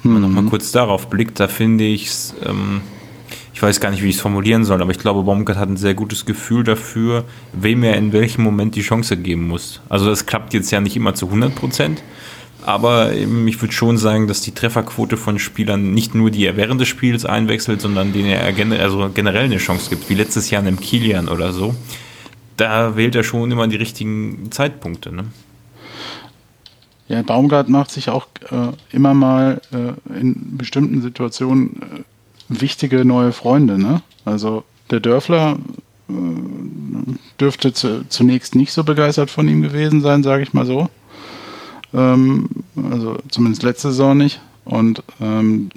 Wenn man mhm. nochmal kurz darauf blickt, da finde ich es, ähm, ich weiß gar nicht, wie ich es formulieren soll, aber ich glaube, Baumgart hat ein sehr gutes Gefühl dafür, wem er in welchem Moment die Chance geben muss. Also das klappt jetzt ja nicht immer zu 100 Prozent, aber ich würde schon sagen, dass die Trefferquote von Spielern nicht nur die er während des Spiels einwechselt, sondern denen er generell, also generell eine Chance gibt, wie letztes Jahr in einem Kilian oder so. Da wählt er schon immer die richtigen Zeitpunkte. Ne? Ja, Baumgart macht sich auch äh, immer mal äh, in bestimmten Situationen äh, wichtige neue Freunde. Ne? Also der Dörfler äh, dürfte zu, zunächst nicht so begeistert von ihm gewesen sein, sage ich mal so. Ähm, also zumindest letzte Saison nicht. Und ähm,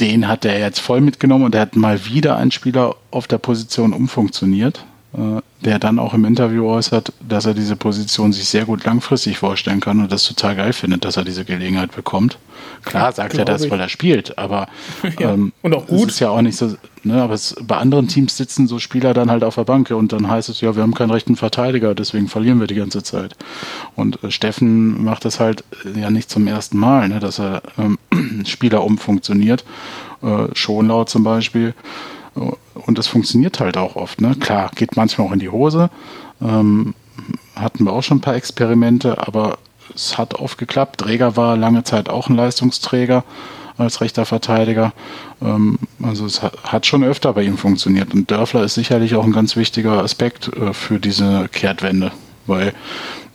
den hat er jetzt voll mitgenommen und er hat mal wieder einen Spieler auf der Position umfunktioniert. Äh, der dann auch im Interview äußert, dass er diese Position sich sehr gut langfristig vorstellen kann und das total geil findet, dass er diese Gelegenheit bekommt. Klar sagt er das, weil er spielt, aber ja, ähm, und auch gut. Es ist ja auch nicht so, ne, aber es, bei anderen Teams sitzen so Spieler dann halt auf der Bank und dann heißt es ja, wir haben keinen rechten Verteidiger, deswegen verlieren wir die ganze Zeit. Und äh, Steffen macht das halt äh, ja nicht zum ersten Mal, ne, dass er ähm, Spieler umfunktioniert. Äh, Schonlau zum Beispiel und das funktioniert halt auch oft. Ne? Klar, geht manchmal auch in die Hose. Ähm, hatten wir auch schon ein paar Experimente, aber es hat oft geklappt. Träger war lange Zeit auch ein Leistungsträger als rechter Verteidiger. Ähm, also es hat schon öfter bei ihm funktioniert. Und Dörfler ist sicherlich auch ein ganz wichtiger Aspekt äh, für diese Kehrtwende, weil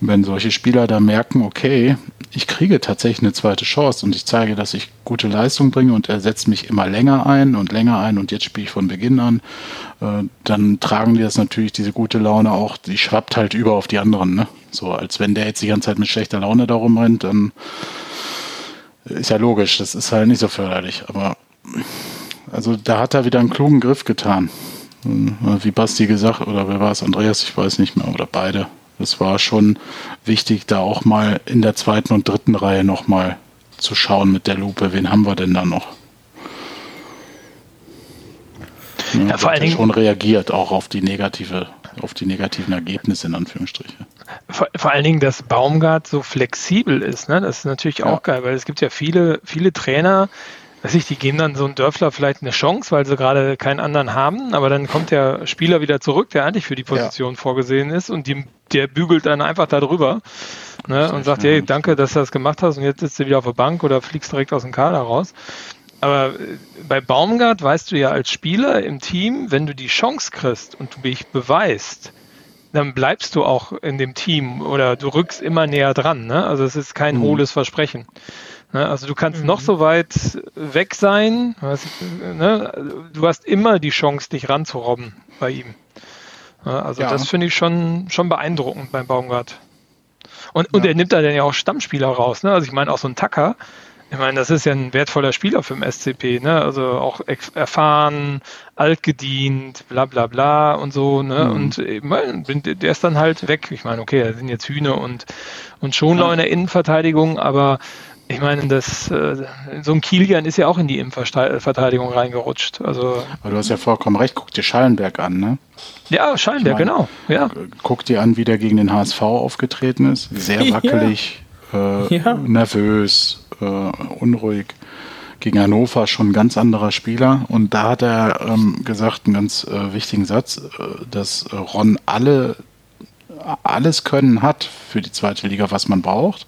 wenn solche Spieler da merken, okay, ich kriege tatsächlich eine zweite Chance und ich zeige, dass ich gute Leistung bringe und er setzt mich immer länger ein und länger ein und jetzt spiele ich von Beginn an, äh, dann tragen die das natürlich, diese gute Laune auch, die schwappt halt über auf die anderen. Ne? So, als wenn der jetzt die ganze Zeit mit schlechter Laune darum rennt, dann ist ja logisch, das ist halt nicht so förderlich. Aber also da hat er wieder einen klugen Griff getan. Wie Basti gesagt, oder wer war es, Andreas, ich weiß nicht mehr, oder beide es war schon wichtig, da auch mal in der zweiten und dritten Reihe nochmal zu schauen mit der Lupe, wen haben wir denn da noch? Ja, ja vor allen Dingen schon reagiert auch auf die negative, auf die negativen Ergebnisse in Anführungsstrichen. Vor, vor, allen Dingen, dass Baumgart so flexibel ist, ne? Das ist natürlich ja. auch geil, weil es gibt ja viele, viele Trainer, weiß ich, die geben dann so einen Dörfler vielleicht eine Chance, weil sie gerade keinen anderen haben, aber dann kommt der Spieler wieder zurück, der eigentlich für die Position ja. vorgesehen ist und die, der bügelt dann einfach da drüber ne, und sagt, hey, danke, dass du das gemacht hast und jetzt sitzt du wieder auf der Bank oder fliegst direkt aus dem Kader raus. Aber äh, bei Baumgart weißt du ja als Spieler im Team, wenn du die Chance kriegst und du dich beweist, dann bleibst du auch in dem Team oder du rückst immer näher dran. Ne? Also es ist kein mhm. hohles Versprechen. Ne? Also du kannst mhm. noch so weit weg sein, ne? du hast immer die Chance, dich ranzurobben bei ihm. Also ja. das finde ich schon, schon beeindruckend beim Baumgart. Und, ja. und er nimmt da dann ja auch Stammspieler raus. Ne? Also ich meine auch so ein Tacker, ich meine, das ist ja ein wertvoller Spieler für den SCP, ne? Also auch erfahren, altgedient, bla bla bla und so, ne? Mhm. Und ich der ist dann halt weg. Ich meine, okay, da sind jetzt Hühner und, und Schonlau in der Innenverteidigung, aber Ich meine, das, äh, so ein Kilian ist ja auch in die Impfverteidigung reingerutscht. Also, Aber du hast ja vollkommen recht, guck dir Schallenberg an, ne? Ja, Schallenberg, ich mein, genau. Ja. Guck dir an, wie der gegen den HSV aufgetreten ist. Sehr wackelig, ja. Äh, ja. nervös, äh, unruhig. Gegen Hannover schon ein ganz anderer Spieler. Und da hat er ähm, gesagt, einen ganz äh, wichtigen Satz, äh, dass Ron alle alles Können hat für die zweite Liga, was man braucht.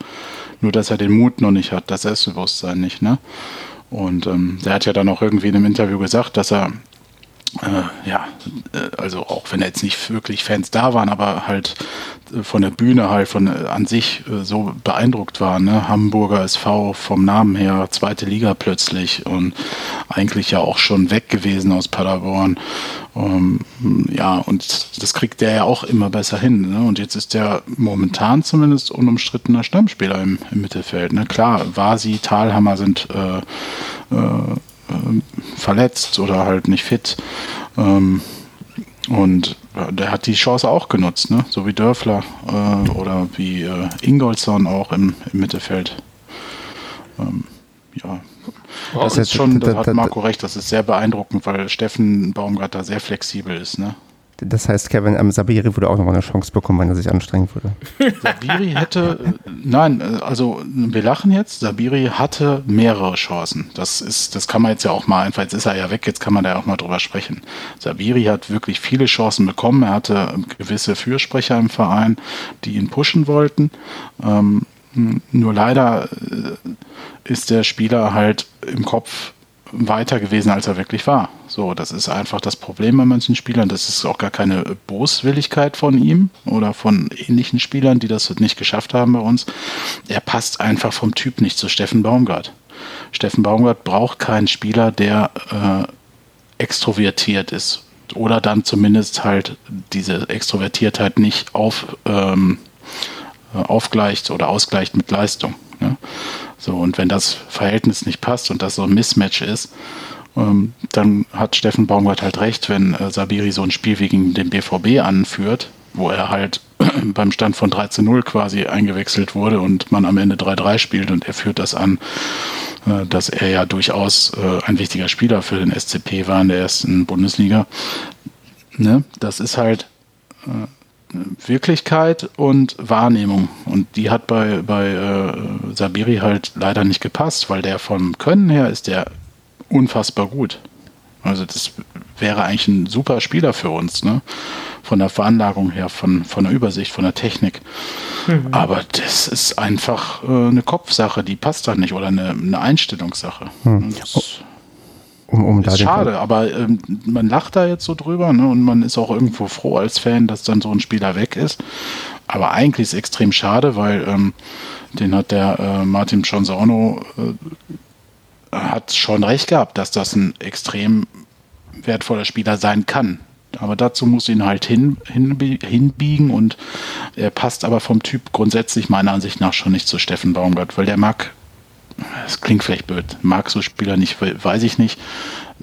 Nur, dass er den Mut noch nicht hat, das Selbstbewusstsein nicht. Ne? Und ähm, der hat ja dann auch irgendwie in einem Interview gesagt, dass er äh, ja, äh, also auch wenn jetzt nicht wirklich Fans da waren, aber halt von der Bühne halt von äh, an sich äh, so beeindruckt waren. Ne? Hamburger SV vom Namen her, zweite Liga plötzlich und eigentlich ja auch schon weg gewesen aus Paderborn. Ähm, ja, und das kriegt der ja auch immer besser hin. Ne? Und jetzt ist der momentan zumindest unumstrittener Stammspieler im, im Mittelfeld. Ne? Klar, Vasi, Thalhammer sind äh, äh, äh, verletzt oder halt nicht fit. Ähm, und der hat die Chance auch genutzt, ne? so wie Dörfler äh, oder wie äh, Ingolson auch im, im Mittelfeld. Ähm, ja, das ist schon, da hat Marco recht, das ist sehr beeindruckend, weil Steffen Baumgartner sehr flexibel ist. Ne? Das heißt, Kevin ähm, Sabiri würde auch noch mal eine Chance bekommen, wenn er sich anstrengen würde. Sabiri hätte, nein, also wir lachen jetzt. Sabiri hatte mehrere Chancen. Das ist, das kann man jetzt ja auch mal einfach. Jetzt ist er ja weg. Jetzt kann man da ja auch mal drüber sprechen. Sabiri hat wirklich viele Chancen bekommen. Er hatte gewisse Fürsprecher im Verein, die ihn pushen wollten. Ähm, nur leider äh, ist der Spieler halt im Kopf weiter gewesen, als er wirklich war. So, das ist einfach das Problem bei manchen Spielern. Das ist auch gar keine Boswilligkeit von ihm oder von ähnlichen Spielern, die das nicht geschafft haben bei uns. Er passt einfach vom Typ nicht zu Steffen Baumgart. Steffen Baumgart braucht keinen Spieler, der äh, extrovertiert ist oder dann zumindest halt diese Extrovertiertheit nicht auf, ähm, aufgleicht oder ausgleicht mit Leistung. Ne? So, und wenn das Verhältnis nicht passt und das so ein Mismatch ist, dann hat Steffen Baumgart halt recht, wenn äh, Sabiri so ein Spiel wie gegen den BVB anführt, wo er halt beim Stand von 3 zu 0 quasi eingewechselt wurde und man am Ende 3-3 spielt und er führt das an, äh, dass er ja durchaus äh, ein wichtiger Spieler für den SCP war in der ersten Bundesliga. Ne? Das ist halt Wirklichkeit und Wahrnehmung. Und die hat bei, bei Sabiri halt leider nicht gepasst, weil der vom Können her ist der unfassbar gut. Also das wäre eigentlich ein super Spieler für uns, ne? Von der Veranlagung her, von, von der Übersicht, von der Technik. Mhm. Aber das ist einfach äh, eine Kopfsache, die passt da nicht oder eine, eine Einstellungssache. Mhm. Das, um, um ist schade, aber ähm, man lacht da jetzt so drüber ne? und man ist auch irgendwo froh als Fan, dass dann so ein Spieler weg ist. Aber eigentlich ist es extrem schade, weil ähm, den hat der äh, Martin Schonzauno äh, hat schon recht gehabt, dass das ein extrem wertvoller Spieler sein kann. Aber dazu muss ihn halt hin, hin, hinbiegen und er passt aber vom Typ grundsätzlich meiner Ansicht nach schon nicht zu Steffen Baumgart, weil der mag das klingt vielleicht blöd, mag so Spieler nicht, weiß ich nicht,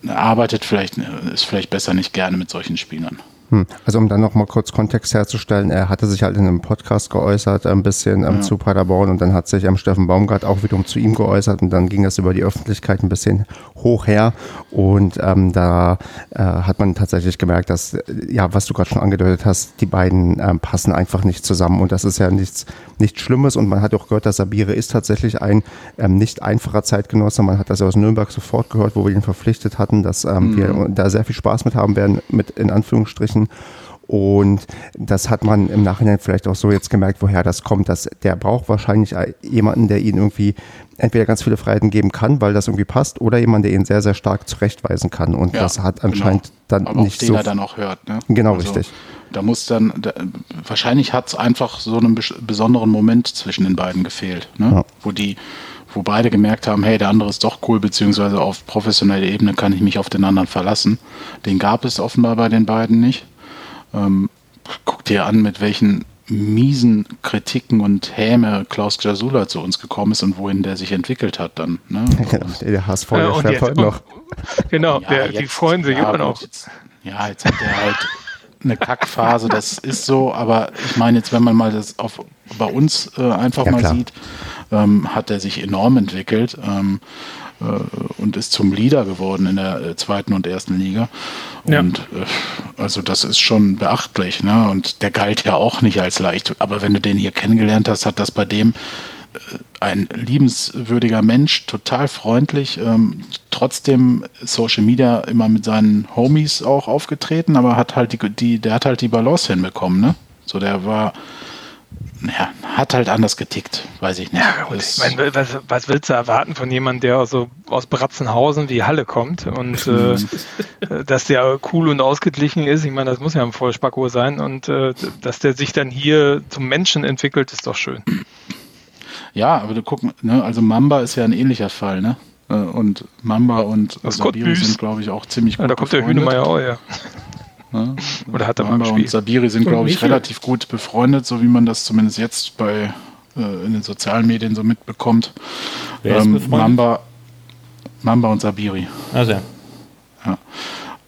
arbeitet vielleicht, ist vielleicht besser nicht gerne mit solchen Spielern. Hm. Also um dann noch mal kurz Kontext herzustellen, er hatte sich halt in einem Podcast geäußert, ein bisschen ähm, ja. zu Paderborn und dann hat sich ähm, Steffen Baumgart auch wiederum zu ihm geäußert und dann ging das über die Öffentlichkeit ein bisschen hoch her und ähm, da äh, hat man tatsächlich gemerkt, dass, ja, was du gerade schon angedeutet hast, die beiden ähm, passen einfach nicht zusammen und das ist ja nichts, nichts Schlimmes und man hat auch gehört, dass Sabire ist tatsächlich ein ähm, nicht einfacher Zeitgenosse, man hat das aus Nürnberg sofort gehört, wo wir ihn verpflichtet hatten, dass ähm, mhm. wir da sehr viel Spaß mit haben werden, mit in Anführungsstrichen lassen. Und das hat man im Nachhinein vielleicht auch so jetzt gemerkt, woher das kommt, dass der braucht wahrscheinlich jemanden, der ihn irgendwie entweder ganz viele Freiheiten geben kann, weil das irgendwie passt, oder jemand, der ihn sehr, sehr stark zurechtweisen kann. Und ja, das hat anscheinend genau. dann nicht den so. er dann auch hört. Ne? Genau, also, richtig. Da muss dann, da, wahrscheinlich hat es einfach so einen besonderen Moment zwischen den beiden gefehlt, ne? Ja. wo die, wo beide gemerkt haben, hey, der andere ist doch cool, beziehungsweise auf professioneller Ebene kann ich mich auf den anderen verlassen. Den gab es offenbar bei den beiden nicht. Ähm, guck dir an, mit welchen miesen Kritiken und Häme Klaus Jasula zu uns gekommen ist und wohin der sich entwickelt hat dann. Ne? Genau, der HSV, der ja, heute noch. Genau, ja, der, jetzt, die freuen sich ja, immer noch. Jetzt, ja, jetzt hat er halt eine Kackphase, das ist so, aber ich meine jetzt, wenn man mal das auf, bei uns äh, einfach ja, mal klar. sieht, ähm, hat er sich enorm entwickelt ähm, äh, und ist zum Leader geworden in der äh, zweiten und ersten Liga. Und ja. Äh, also das ist schon beachtlich, ne? Und der galt ja auch nicht als leicht, aber wenn du den hier kennengelernt hast, hat das bei dem ein liebenswürdiger Mensch, total freundlich, ähm, trotzdem Social Media immer mit seinen Homies auch aufgetreten, aber hat halt die, die der hat halt die Balance hinbekommen, ne? So, der war, ja, hat halt anders getickt, weiß ich nicht. Ja, ich meine, was, was, willst du erwarten von jemandem, der aus, so, aus Bratzenhausen wie Halle kommt und äh, dass der cool und ausgeglichen ist? Ich meine, das muss ja ein Vollspacko sein und äh, dass der sich dann hier zum Menschen entwickelt, ist doch schön. Ja, aber du guck, ne, also Mamba ist ja ein ähnlicher Fall, ne? Äh, und Mamba und Sabiri sind, glaube ich, auch ziemlich gut. Ja, da kommt befreundet. der Hühnemeier auch, ja. Ne? Oder hat er Mamba mal und Sabiri sind, glaube ich, relativ gut befreundet, so wie man das zumindest jetzt bei äh, in den sozialen Medien so mitbekommt. Wer ähm, ist Mamba, Mamba und Sabiri. Also. Ja.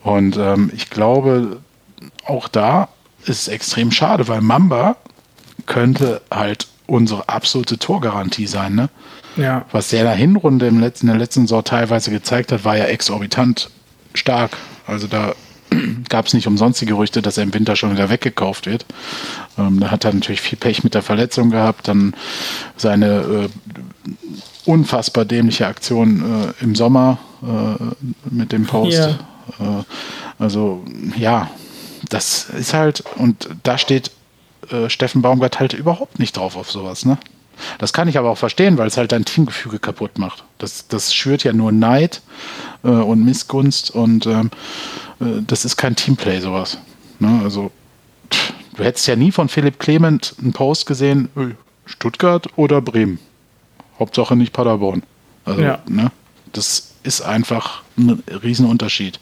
Und ähm, ich glaube, auch da ist es extrem schade, weil Mamba könnte halt unsere absolute Torgarantie sein. Ne? Ja. Was der in der Hinrunde im letzten, in der letzten Saison teilweise gezeigt hat, war ja exorbitant stark. Also da gab es nicht umsonst die Gerüchte, dass er im Winter schon wieder weggekauft wird. Ähm, da hat er natürlich viel Pech mit der Verletzung gehabt, dann seine äh, unfassbar dämliche Aktion äh, im Sommer äh, mit dem Post. Ja. Äh, also ja, das ist halt, und da steht äh, Steffen Baumgart halt überhaupt nicht drauf auf sowas, ne? Das kann ich aber auch verstehen, weil es halt dein Teamgefüge kaputt macht. Das, das schürt ja nur Neid äh, und Missgunst und ähm, äh, das ist kein Teamplay, sowas. Ne? Also, pff, du hättest ja nie von Philipp Clement einen Post gesehen, Stuttgart oder Bremen. Hauptsache nicht Paderborn. Also, ja. ne? Das ist einfach ein Riesenunterschied.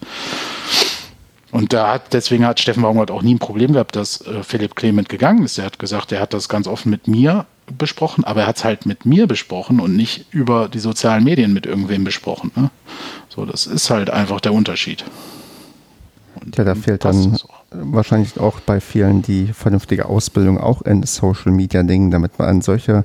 Und da hat, deswegen hat Steffen Baumgart auch nie ein Problem gehabt, dass äh, Philipp Clement gegangen ist. Er hat gesagt, er hat das ganz offen mit mir besprochen, aber er hat es halt mit mir besprochen und nicht über die sozialen Medien mit irgendwem besprochen. Ne? So, das ist halt einfach der Unterschied. Und ja, da fehlt dann wahrscheinlich auch bei vielen die vernünftige Ausbildung auch in Social Media Dingen, damit man an solche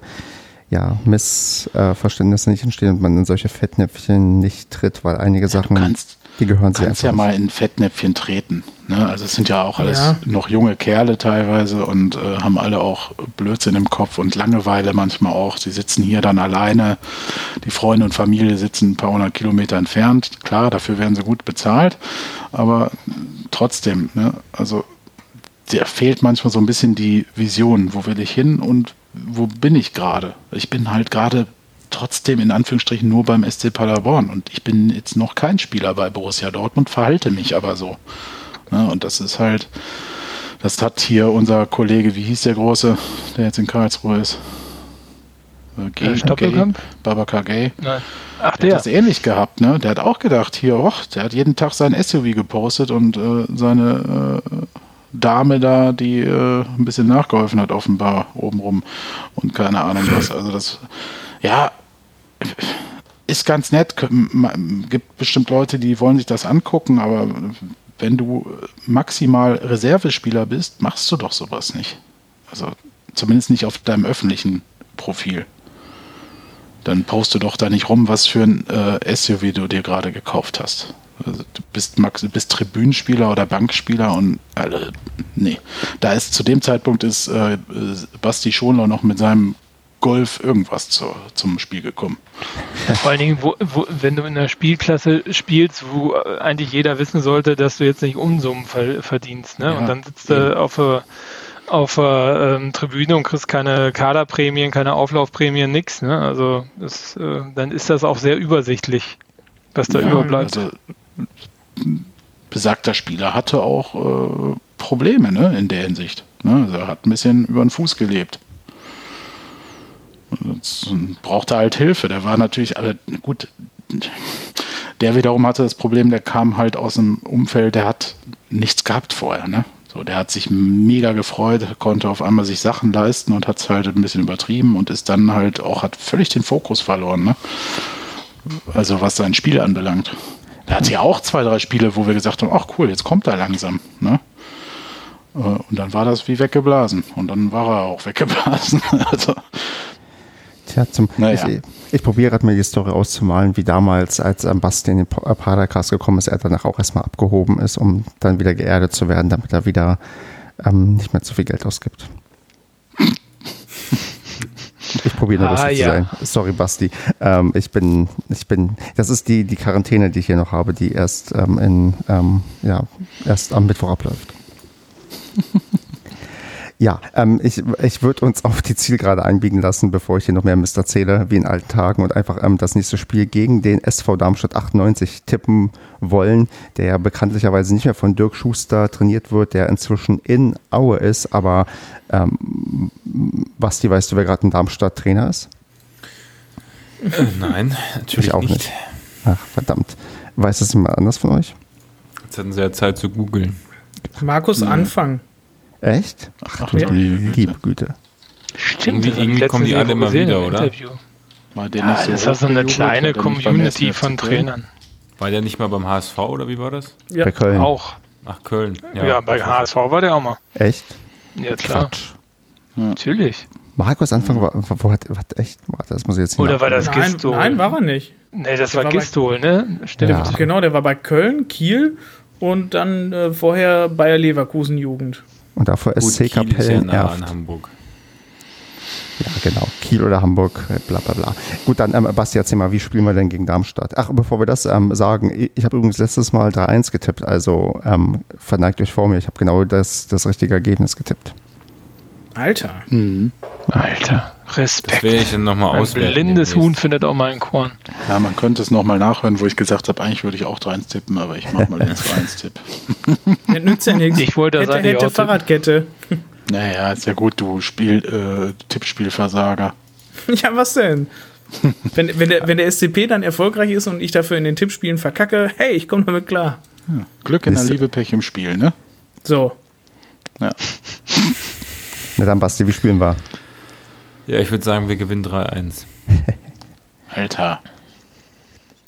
ja, Missverständnisse nicht entstehen und man in solche Fettnäpfchen nicht tritt, weil einige Sachen. Du kannst, die gehören sie kannst ja mal in Fettnäpfchen treten. Ne? Also es sind ja auch alles ja. noch junge Kerle teilweise und äh, haben alle auch Blödsinn im Kopf und Langeweile manchmal auch. Sie sitzen hier dann alleine. Die Freunde und Familie sitzen ein paar hundert Kilometer entfernt. Klar, dafür werden sie gut bezahlt, aber trotzdem, ne? also der fehlt manchmal so ein bisschen die Vision. Wo will ich hin und wo bin ich gerade? Ich bin halt gerade trotzdem in Anführungsstrichen nur beim SC Paderborn und ich bin jetzt noch kein Spieler bei Borussia Dortmund, verhalte mich aber so. Ja, und das ist halt, das hat hier unser Kollege, wie hieß der Große, der jetzt in Karlsruhe ist? Äh, Gay, Gay, Babakar Gay. Nein. Ach, der. der hat das ähnlich gehabt, ne? Der hat auch gedacht, hier, och, der hat jeden Tag sein SUV gepostet und äh, seine äh, Dame da, die äh, ein bisschen nachgeholfen hat, offenbar obenrum und keine Ahnung was. Also das, ja, ist ganz nett. Gibt bestimmt Leute, die wollen sich das angucken, aber wenn du maximal Reservespieler bist, machst du doch sowas nicht. Also zumindest nicht auf deinem öffentlichen Profil. Dann post du doch da nicht rum, was für ein äh, SUV du dir gerade gekauft hast. Also, du bist, Max, bist Tribünenspieler oder Bankspieler und also, nee. Da ist zu dem Zeitpunkt ist äh, Basti Schonlau noch mit seinem Golf irgendwas zu, zum Spiel gekommen. Vor allen Dingen, wo, wo, wenn du in einer Spielklasse spielst, wo eigentlich jeder wissen sollte, dass du jetzt nicht Unsummen verdienst, ne? Ja, und dann sitzt du auf der auf ähm, Tribüne und kriegst keine Kaderprämien, keine Auflaufprämien, nix. Ne? Also das, äh, dann ist das auch sehr übersichtlich, was da ja, überbleibt. Also, besagter Spieler hatte auch äh, Probleme ne, in der Hinsicht. Ne? Also er hat ein bisschen über den Fuß gelebt. Das brauchte halt Hilfe. Der war natürlich, aber gut, der wiederum hatte das Problem, der kam halt aus einem Umfeld, der hat nichts gehabt vorher, ne? So, der hat sich mega gefreut, konnte auf einmal sich Sachen leisten und hat es halt ein bisschen übertrieben und ist dann halt auch, hat völlig den Fokus verloren, ne? Also was sein Spiel anbelangt. Der hatte ja auch zwei, drei Spiele, wo wir gesagt haben, ach cool, jetzt kommt er langsam, ne? und dann war das wie weggeblasen. Und dann war er auch weggeblasen. also. Tja, zum, naja. ich, ich probiere gerade mal die Story auszumalen, wie damals, als ähm, Basti in den Padercast gekommen ist, er danach auch erstmal abgehoben ist, um dann wieder geerdet zu werden, damit er wieder ähm, nicht mehr zu viel Geld ausgibt. Ich probiere nur ah, lustig ja. zu sein. Sorry, Basti. Ähm, ich bin, ich bin, das ist die, die Quarantäne, die ich hier noch habe, die erst ähm, in, ähm, ja, erst am Mittwoch abläuft. Ja, ähm, ich, ich würde uns auf die Zielgerade einbiegen lassen, bevor ich hier noch mehr Mist erzähle, wie in alten Tagen und einfach ähm, das nächste Spiel gegen den SV Darmstadt 98 tippen wollen, der ja bekanntlicherweise nicht mehr von Dirk Schuster trainiert wird, der inzwischen in Aue ist, aber ähm, Basti, weißt du, wer gerade in Darmstadt Trainer ist? Äh, nein, natürlich ich auch nicht. nicht. Ach, verdammt. Weiß das jemand anders von euch? Jetzt hatten sie ja Zeit zu googeln. Markus ja. Anfang. Echt? Ach, Ach ja. liebe Güte. Stimmt, irgendwie, irgendwie kommen die alle immer wieder, oder? Interview. War der ja, so das war so eine kleine Community von Trainern. War der nicht mal beim HSV oder wie war das? Ja, bei Köln. Auch. Ach, Köln. Ja, ja bei HSV war der auch mal. Echt? Ja, klar. Ja. Natürlich. Markus Anfang war, wo hat, hat echt, warte, das muss ich jetzt nicht Oder war das nein, Gistol? Nein, war er nicht. Nee, das der war, Gistol, ne? Stimmt. Ja. Genau, der war bei Köln, Kiel und dann äh, vorher Bayer Leverkusen Jugend. Und davor Gut, SC Kapellen ja in Hamburg. Ja, genau. Kiel oder Hamburg, äh, bla bla bla. Gut, dann, ähm, Basti, erzähl mal, wie spielen wir denn gegen Darmstadt? Ach, bevor wir das ähm, sagen, ich, ich habe übrigens letztes Mal 3-1 getippt, also ähm, verneigt euch vor mir. Ich habe genau das, das richtige Ergebnis getippt. Alter. Mhm. Alter. Respekt. Das werde ich dann nochmal auswerten. blindes Huhn findet auch mal ein Korn. Ja, man könnte es nochmal nachhören, wo ich gesagt habe, eigentlich würde ich auch 3-1 tippen, aber ich mache mal den 2-1-Tipp. Das nützt ja nichts. Ich wollte das hätte, hätte Fahrradkette. Naja, ist ja gut, du Spiel, äh, Tippspielversager. Ja, was denn? wenn, wenn, der, wenn der SCP dann erfolgreich ist und ich dafür in den Tippspielen verkacke, hey, ich komme damit klar. Ja, Glück in der Liebe, Pech im Spiel, ne? So. Ja. Na dann, Basti, wie spielen wir? Ja, ich würde sagen, wir gewinnen 3-1. Alter.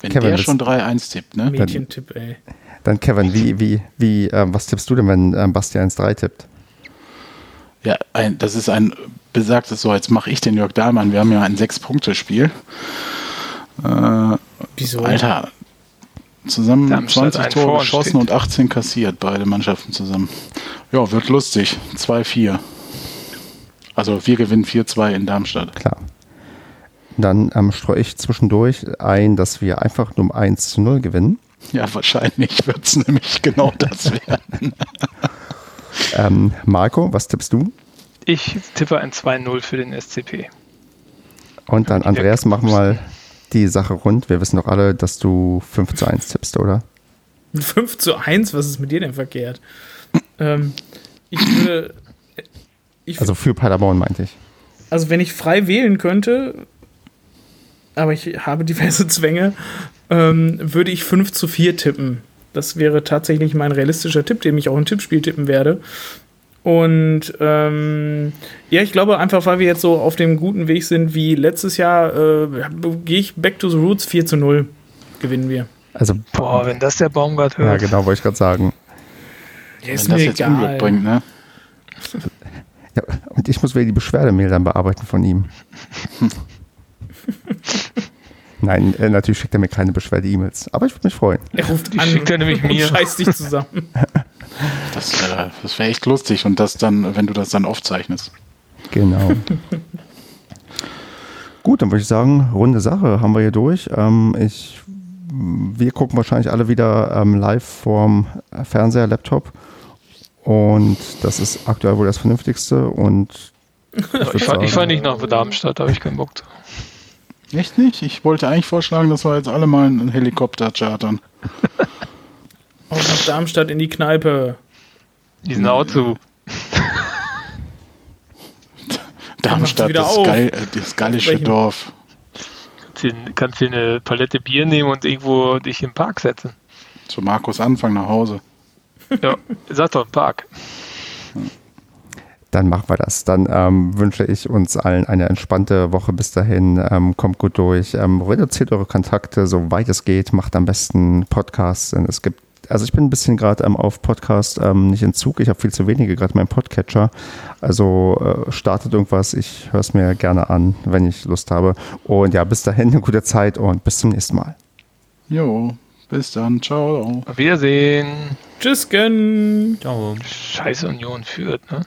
Wenn Kevin, der schon 3-1 tippt, ne? Mädchentipp, ey. Dann Kevin, wie, wie, wie, ähm, was tippst du denn, wenn ähm, Basti 1-3 tippt? Ja, ein, das ist ein besagtes, so jetzt mache ich den Jörg Dahlmann. Wir haben ja ein Sechs-Punkte-Spiel. Äh, Wieso? Alter, zusammen Darmstadt 20 Tore geschossen und 18 kassiert, beide Mannschaften zusammen. Ja, wird lustig. 2-4. Also wir gewinnen 4-2 in Darmstadt. Klar. Dann ähm, streue ich zwischendurch ein, dass wir einfach nur um 1 zu 0 gewinnen. Ja, wahrscheinlich wird es nämlich genau das werden. ähm, Marco, was tippst du? Ich tippe ein 2-0 für den SCP. Und dann, Andreas, mach mal die Sache rund. Wir wissen doch alle, dass du 5 zu 1 tippst, oder? 5 zu 1? Was ist mit dir denn verkehrt? ähm, ich würde ich also für Paderborn meinte ich. Also wenn ich frei wählen könnte, aber ich habe diverse Zwänge, ähm, würde ich 5 zu 4 tippen. Das wäre tatsächlich mein realistischer Tipp, den ich auch im Tippspiel tippen werde. Und ähm, ja, ich glaube einfach, weil wir jetzt so auf dem guten Weg sind wie letztes Jahr, äh, gehe ich back to the roots 4 zu 0. Gewinnen wir. Also, Boah, wenn das der Baumgart hört. Ja, genau, wollte ich gerade sagen. Ja, ist wenn das jetzt Unglück bringt, ne? Und ich muss wieder die Beschwerdemail dann bearbeiten von ihm. Nein, äh, natürlich schickt er mir keine Beschwerde-E-Mails. Aber ich würde mich freuen. Er ruft die an, schickt er nämlich mir. Scheiß dich zusammen. Das, äh, das wäre echt lustig und das dann, wenn du das dann aufzeichnest. Genau. Gut, dann würde ich sagen, runde Sache haben wir hier durch. Ähm, ich, wir gucken wahrscheinlich alle wieder ähm, live vorm Fernseher, Laptop. Und das ist aktuell wohl das Vernünftigste. Und ich, ich, fahr, ich fahre nicht nach Darmstadt, da habe ich keinen Bock. Echt nicht? Ich wollte eigentlich vorschlagen, dass wir jetzt alle mal einen Helikopter chartern. Auch nach Darmstadt in die Kneipe. Die sind auch zu. Darmstadt, das, geil, äh, das gallische Dorf. Kannst du eine Palette Bier nehmen und irgendwo dich im Park setzen. Zu Markus Anfang nach Hause. ja, Saturn Park. Dann machen wir das. Dann ähm, wünsche ich uns allen eine entspannte Woche. Bis dahin, ähm, kommt gut durch. Ähm, reduziert eure Kontakte, soweit es geht. Macht am besten Podcasts. Denn es gibt also ich bin ein bisschen gerade ähm, auf Podcast ähm, nicht in Zug. Ich habe viel zu wenige gerade meinen Podcatcher. Also äh, startet irgendwas. Ich höre es mir gerne an, wenn ich Lust habe. Und ja, bis dahin eine gute Zeit und bis zum nächsten Mal. Jo. Bis dann, ciao. Auf Wiedersehen. Tschüss, Ciao. Scheiße Union führt, ne?